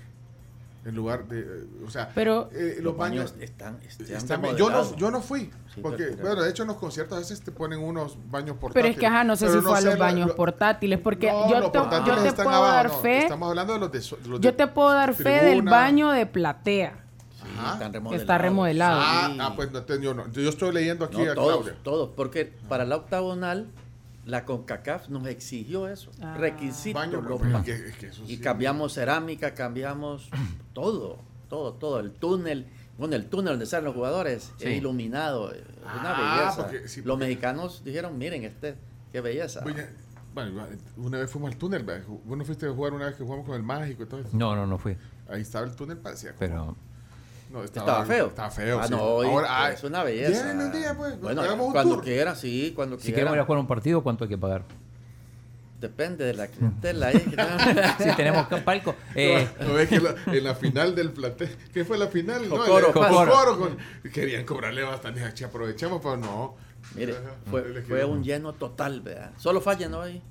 En lugar de... eh, o sea, Pero- eh, los, los baños... baños están, están están yo, no, yo no fui. Sí, porque, pero- bueno, de hecho en los conciertos a veces te ponen unos baños portátiles. Pero es que, ajá, no sé Pero si fue a los baños lo- portátiles, porque no, yo los te, portátiles yo te están puedo abajo, dar no, fe, Estamos hablando de los de... los yo de te puedo dar fe del tribuna. baño de platea. Sí, Ajá. están remodelados. está remodelado. Ah, Sí. ah, pues no, yo no. Yo estoy leyendo aquí No, a todos, Claudia. todos, porque para la octagonal la CONCACAF nos exigió eso, Ah. requisito. Baño, los pero ba- es que- es que eso y sí. cambiamos cerámica, cambiamos todo, todo, todo, el túnel, bueno, el túnel donde salen los jugadores Sí. es iluminado, es una Ah, belleza. porque- sí, los mexicanos dijeron, miren, este, qué belleza. Oye, Bueno, una vez fuimos al túnel, ¿verdad? Bueno, fuiste a jugar una vez que jugamos con el mágico y todo eso. No, no, no fui. Ahí estaba el túnel, parecía. como- Pero No, Estaba feo. Estaba feo. Ah, sí. no, Ahora, ah, es una belleza. Llévenme un día, pues. Bueno, un cuando tour. quiera, sí, cuando si quiera. queremos ir a jugar un partido, ¿cuánto hay que pagar? Depende de la clientela. ¿eh? si tenemos palco. Eh, No, ves que la- en la final del plantel, ¿qué fue la final? No. Jocoro con- querían cobrarle bastante, aprovechamos, pero no. Mire, fue, un lleno total, ¿verdad? Solo falla, ¿no? Ahí.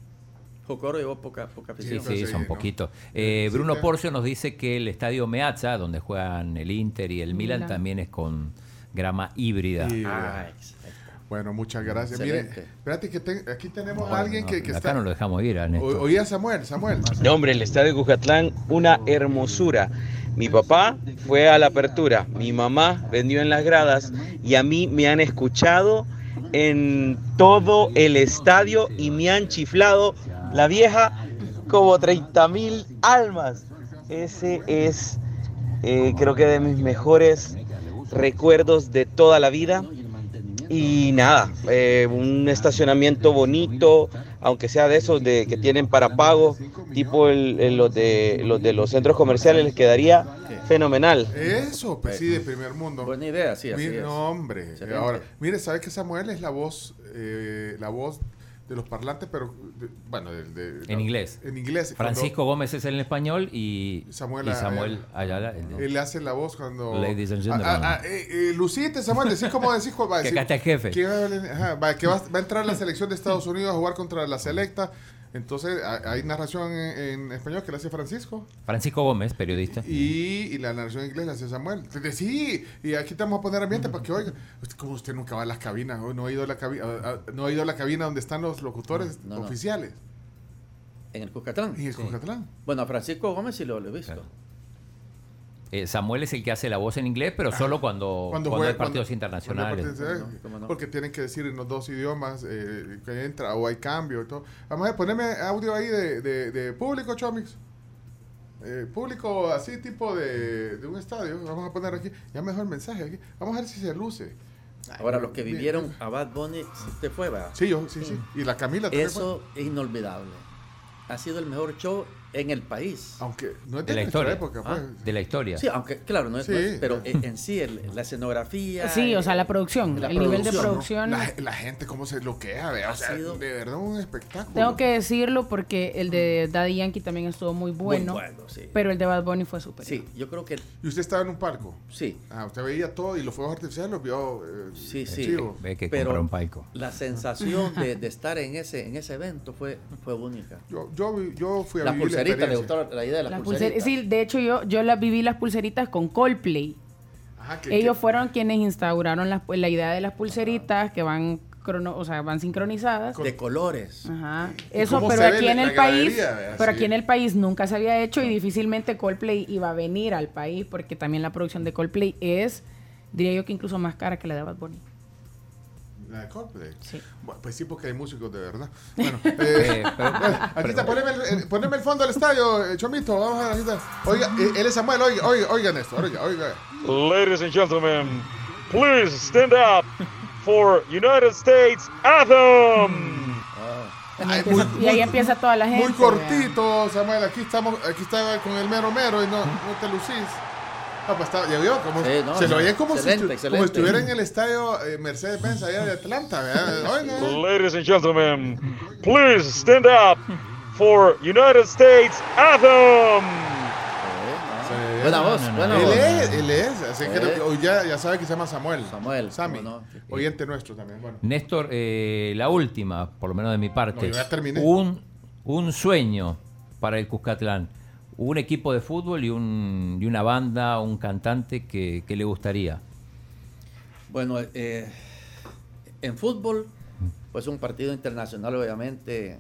Jocoro llevó poca, poca Sí, afición. sí, sí, son ¿no? poquitos. Eh, Sí, Bruno que- Porcio nos dice que el estadio Meazza, donde juegan el Inter y el Milan, Milan. también es con grama híbrida. Ah, Bueno, muchas gracias. Mire, espérate que te- aquí tenemos Bueno, a alguien que, que acá está... no lo dejamos ir, a Néstor. O- Oí a Samuel, Samuel. No, hombre, el estadio Cucatlán, una hermosura. Mi papá fue a la apertura, mi mamá vendió en las gradas y a mí me han escuchado en todo el estadio y me han chiflado la vieja como 30 mil almas. Ese es, eh, creo que de mis mejores recuerdos de toda la vida. Y nada, eh, un estacionamiento bonito, aunque sea de esos de, que tienen para pago, tipo el- el- los, de, los de los centros comerciales, les quedaría fenomenal. Eso, pues sí, de primer mundo. Buena idea, sí, así Mire, es. No, hombre. Excelente. Ahora, mire, ¿sabe que Samuel es la voz, eh, la voz de los parlantes, pero, de- bueno, de, de- En inglés. En inglés. Francisco Gómez es el en español y Samuel y Samuel Ayala. el él le hace la voz cuando... Ladies and Ah, gentlemen. ah, ah, eh, eh, lucite, Samuel, decís como decís, va a Que decir. acá está el jefe. Que, va, a- ajá, va, que va, va a entrar la selección de Estados Unidos a jugar contra la selecta. Entonces, ha- hay narración en, en español que la hace Francisco. Francisco Gómez, periodista. Y, y la narración en inglés la hace Samuel. Entonces, sí, y aquí te vamos a poner ambiente para que oiga. Usted, como usted nunca va a las cabinas, ¿no? ha ido a la cabina, no ha ido a la cabina donde están los locutores No, no. oficiales. En el Cucatlán. En el Sí. Cucatlán. Bueno, a Francisco Gómez sí lo, lo he visto. Claro. Eh, Samuel es el que hace la voz en inglés, pero solo cuando, cuando, juega- hay partidos cuando- internacionales. cuando hay partidos, eh, ¿Cómo no? Porque tienen que decir en los dos idiomas eh, que entra o hay cambio y todo. Vamos a ponerme audio ahí de, de, de público, Chomix. eh, público así tipo de, de un estadio, vamos a poner aquí, ya mejor el mensaje aquí, vamos a ver si se luce. Ahora, los que Bien. vivieron a Bad Bunny, si usted fue, ¿verdad? Sí, yo, sí, sí. Y la Camila también fue. Eso es inolvidable. Ha sido el mejor show en el país. Aunque no es De la nuestra historia. época, Ah, pues. De la historia. Sí, aunque, claro, no es, Sí. no es- pero en, en sí, el- la escenografía. Sí, o sea, la producción, la el nivel de producción. La, la gente cómo se bloquea, vea, o sea, sido- de verdad un espectáculo. Tengo que decirlo porque el de Daddy Yankee también estuvo muy bueno. bueno, sí. Pero el de Bad Bunny fue súper. Sí, yo creo que ¿Y usted estaba en un palco? sí. Ah, usted veía todo y los fuegos artificiales los vio eh, Sí, sí. chivo. Ve que Pero un palco. la sensación de, de estar en ese, en ese evento fue, fue única. Yo, yo, vi- yo fui a La vivir le gustó la idea de la Las pulser- sí, de hecho yo, yo las viví las pulseritas con Coldplay. Ajá, que- Ellos que- fueron quienes instauraron las- la idea de las pulseritas que van crono, o sea, van sincronizadas. de colores. Ajá. ¿Y Eso, pero aquí en el país, pero aquí en el país nunca se había hecho y difícilmente Coldplay iba a venir al país porque también la producción de Coldplay es, diría yo que incluso más cara que la de Bad Bunny. La de Coldplay. Sí. Bueno, pues sí, porque hay músicos de verdad. Bueno, eh, Eh, pero- aquí está, poneme el, eh, poneme el fondo del estadio, eh, Chomito. Vamos a está. Oiga, eh, él es Samuel, oiga, oiga, oigan esto, oiga, oiga. Ladies and gentlemen, please stand up for United States Anthem. Y, Ay, empieza- muy- y ahí muy- empieza toda la gente. Muy cortito, Samuel. Aquí estamos, aquí está con el mero mero y no, no te lucís. Ah, pues está, ya vio, como, Sí, no, se lo oye como, si, excelente, como estuviera en el estadio eh, Mercedes-Benz allá de Atlanta, ¿verdad? Oiga. Ladies and gentlemen, please stand up for United States Anthem. Buena voz, no, no, buena Él voz. es, él es, así que Eh. hoy ya, ya sabe que se llama Samuel. Samuel, Sammy. no. Oyente nuestro también. Bueno. Néstor, eh, la última, por lo menos de mi parte. No, yo ya terminé. Un, un sueño para el Cuscatlán. Un equipo de fútbol y, un, y una banda, un cantante que, que le gustaría. Bueno, eh, en fútbol, pues un partido internacional, obviamente.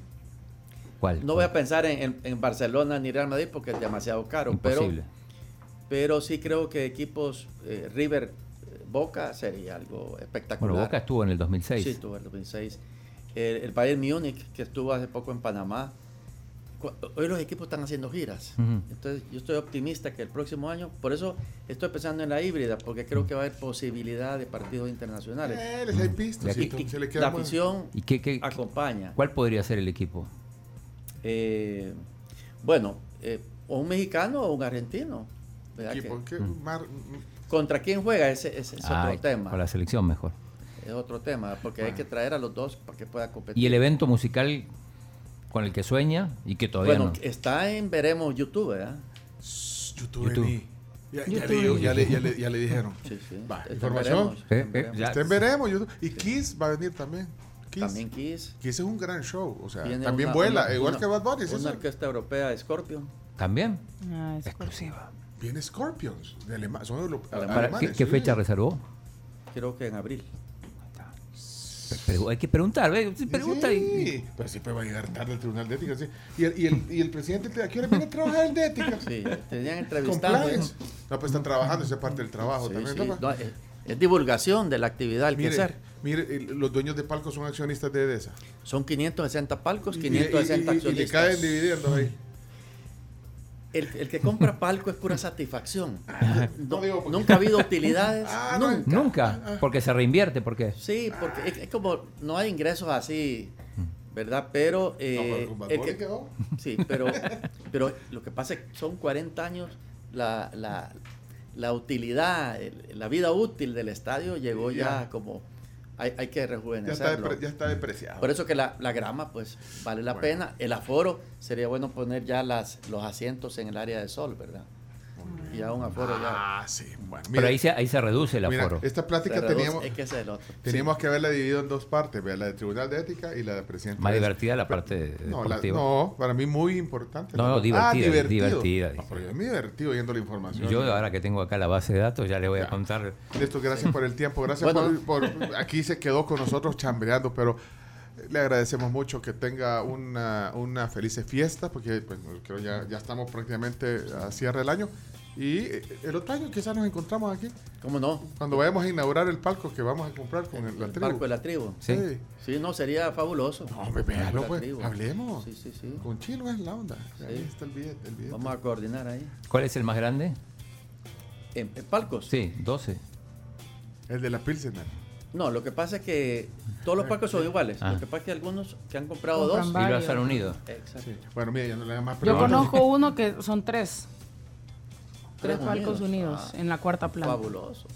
¿Cuál? No voy a pensar en, en- en Barcelona ni Real Madrid porque es demasiado caro, Imposible. pero, pero sí creo que equipos eh, River, eh, Boca sería algo espectacular. Bueno, Boca estuvo en el 2006. Sí, estuvo en el 2006. El, el Bayern Múnich, que estuvo hace poco en Panamá. Hoy los equipos están haciendo giras. Entonces, yo estoy optimista que el próximo año, por eso estoy pensando en la híbrida, porque creo que va a haber posibilidad de partidos internacionales. Eh, les hay pistas. Y- sí, Y- se le y queda la afición ¿Y qué, qué- acompaña. cuál podría ser el equipo? Eh, bueno, eh, o un mexicano o un argentino. ¿verdad equipo, que- ¿qué? Mar- ¿Contra quién juega? Ese, ese es Ah, otro tema. Con la selección mejor. Es otro tema, porque hay que traer a los dos para que pueda competir. ¿Y el evento musical con el que sueña y que todavía bueno, no? está en Veremos YouTube, ¿verdad? YouTube. YouTube. Ya, le, ya, le, ya, le, ya le dijeron. Sí, sí. Va, información. Veremos, en Veremos. ya. Estén veremos. YouTube. Y Kiss va a venir también. Kiss. También Kiss. Kiss es un gran show. O sea, Viene también una- vuela. una- igual una- que Bad Bunny. es Una orquesta europea, Scorpion. ¿También? Ah, Exclusiva. Viene Scorpions. De Alema- son alemanes. ¿Qué, qué sí. fecha reservó? Creo que en abril. Pe- pero hay que preguntar, ¿ve? Sí, Pregunta y- Sí, pero siempre va a llegar tarde el Tribunal de Ética. sí. Y, el, y, el, y el presidente, ¿a qué hora viene a trabajar el de Ética? Sí, tenían entrevistando. Compliance. No, pues están trabajando, esa es parte del trabajo Sí, también. sí, ¿no? no, es, es divulgación de la actividad, el Mire, quehacer. mire, el- los dueños de palcos son accionistas de EDESA. Son 560 palcos, Y- y- 560 y- y- y le accionistas. caen dividendos ahí. El, el que compra palco es pura satisfacción. No- no digo porque- nunca ha habido utilidades. Ah, nunca. Nunca, porque se reinvierte, ¿por qué? Sí, porque es, es como no hay ingresos así, ¿verdad? Pero, eh, No, pero con Bad el Bunny que- quedó. sí, pero, pero lo que pasa es que son 40 años la, la, la utilidad, la vida útil del estadio llegó ya, Ya. como hay, hay que Ya está, rejuvenecerlo. ya está depreciado. Por eso que la, la grama, pues, vale la Bueno. pena. El aforo, sería bueno poner ya las, los asientos en el área de sol, ¿verdad? Y a un aforo ya. Ah, sí. Bueno, Pero ahí se, ahí se reduce el mira, aforo. esta plática reduce, teníamos, es que ese es el otro. teníamos que haberla dividido en dos partes, vea, la del Tribunal de Ética y la del presidente. Más de divertida la parte No, la- no, para mí muy importante. No, no, Ah, divertida, divertida, No, pero yo me divertido oyendo la información. Yo ahora que tengo acá la base de datos ya le voy a contar. Néstor, gracias por el tiempo, gracias Bueno. por, por- Aquí se quedó con nosotros chambreando, pero le agradecemos mucho que tenga una, una feliz fiesta, porque pues, creo ya, ya estamos prácticamente a cierre del año. Y eh, el otro año quizás nos encontramos aquí. ¿Cómo no? Cuando vayamos a inaugurar el palco que vamos a comprar con el, la El tribu. barco de la tribu. Sí. Sí, no, sería fabuloso. No, El de véalo, la pues. tribu. Hablemos. Sí, sí, sí. Con Chino es la onda. Ahí Sí. está el billete. El billete. Vamos a coordinar ahí. ¿Cuál es el más grande? ¿En, en palcos? Sí, 12. El de la Pilsener. No, lo que pasa es que todos los palcos son iguales. Ah. Lo que pasa es que algunos que han comprado Compran dos. Y lo Varios. han unido. Exacto. Sí. Bueno, mira, ya no le hagan más Yo conozco uno que son tres. Tres palcos unidos. Ah. en la cuarta planta. Fabuloso.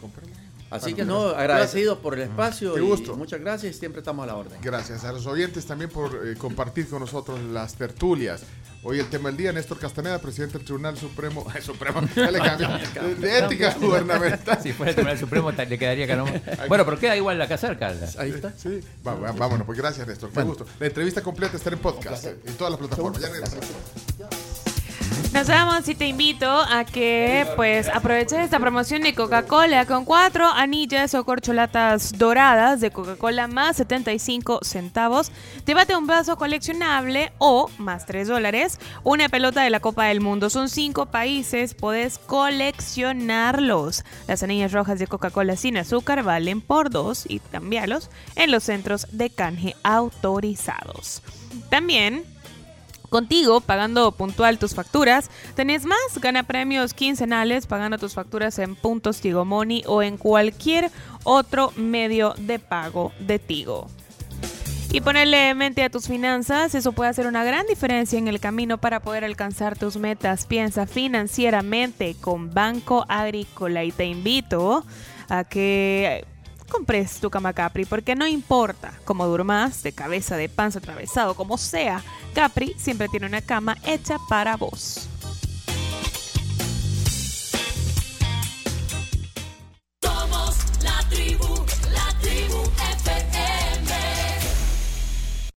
Cómpralo. Así Bueno, que no, gracias. agradecidos por el espacio Qué y gusto. muchas gracias y siempre estamos a la orden. Gracias a los oyentes también por eh, compartir con nosotros las tertulias. Hoy el tema del día, Néstor Castaneda, presidente del Tribunal Supremo, Supremo, ya le cambié, de, de ética gubernamental. Si fuera el Tribunal Supremo le quedaría que no. Bueno, pero queda igual la casa cerca. Ahí está. Sí, va- va- vámonos, pues gracias Néstor, qué gusto. La entrevista completa está en podcast, eh, en todas las plataformas. Ya regresamos. Nos vamos y te invito a que pues aproveches esta promoción de Coca-Cola con cuatro anillas o corcholatas doradas de Coca-Cola más 75 centavos. Llévate un vaso coleccionable o más 3 dólares, una pelota de la Copa del Mundo. Son cinco países, puedes coleccionarlos. Las anillas rojas de Coca-Cola sin azúcar valen por dos y cambiarlos en los centros de canje autorizados. También Contigo, pagando puntual tus facturas, tenés más, gana premios quincenales pagando tus facturas en puntos Tigo Money o en cualquier otro medio de pago de Tigo. Y ponerle mente a tus finanzas, eso puede hacer una gran diferencia en el camino para poder alcanzar tus metas. Piensa financieramente con Banco Agrícola y te invito a que compres tu cama Capri porque no importa cómo durmas, de cabeza, de panza, atravesado, como sea, Capri siempre tiene una cama hecha para vos.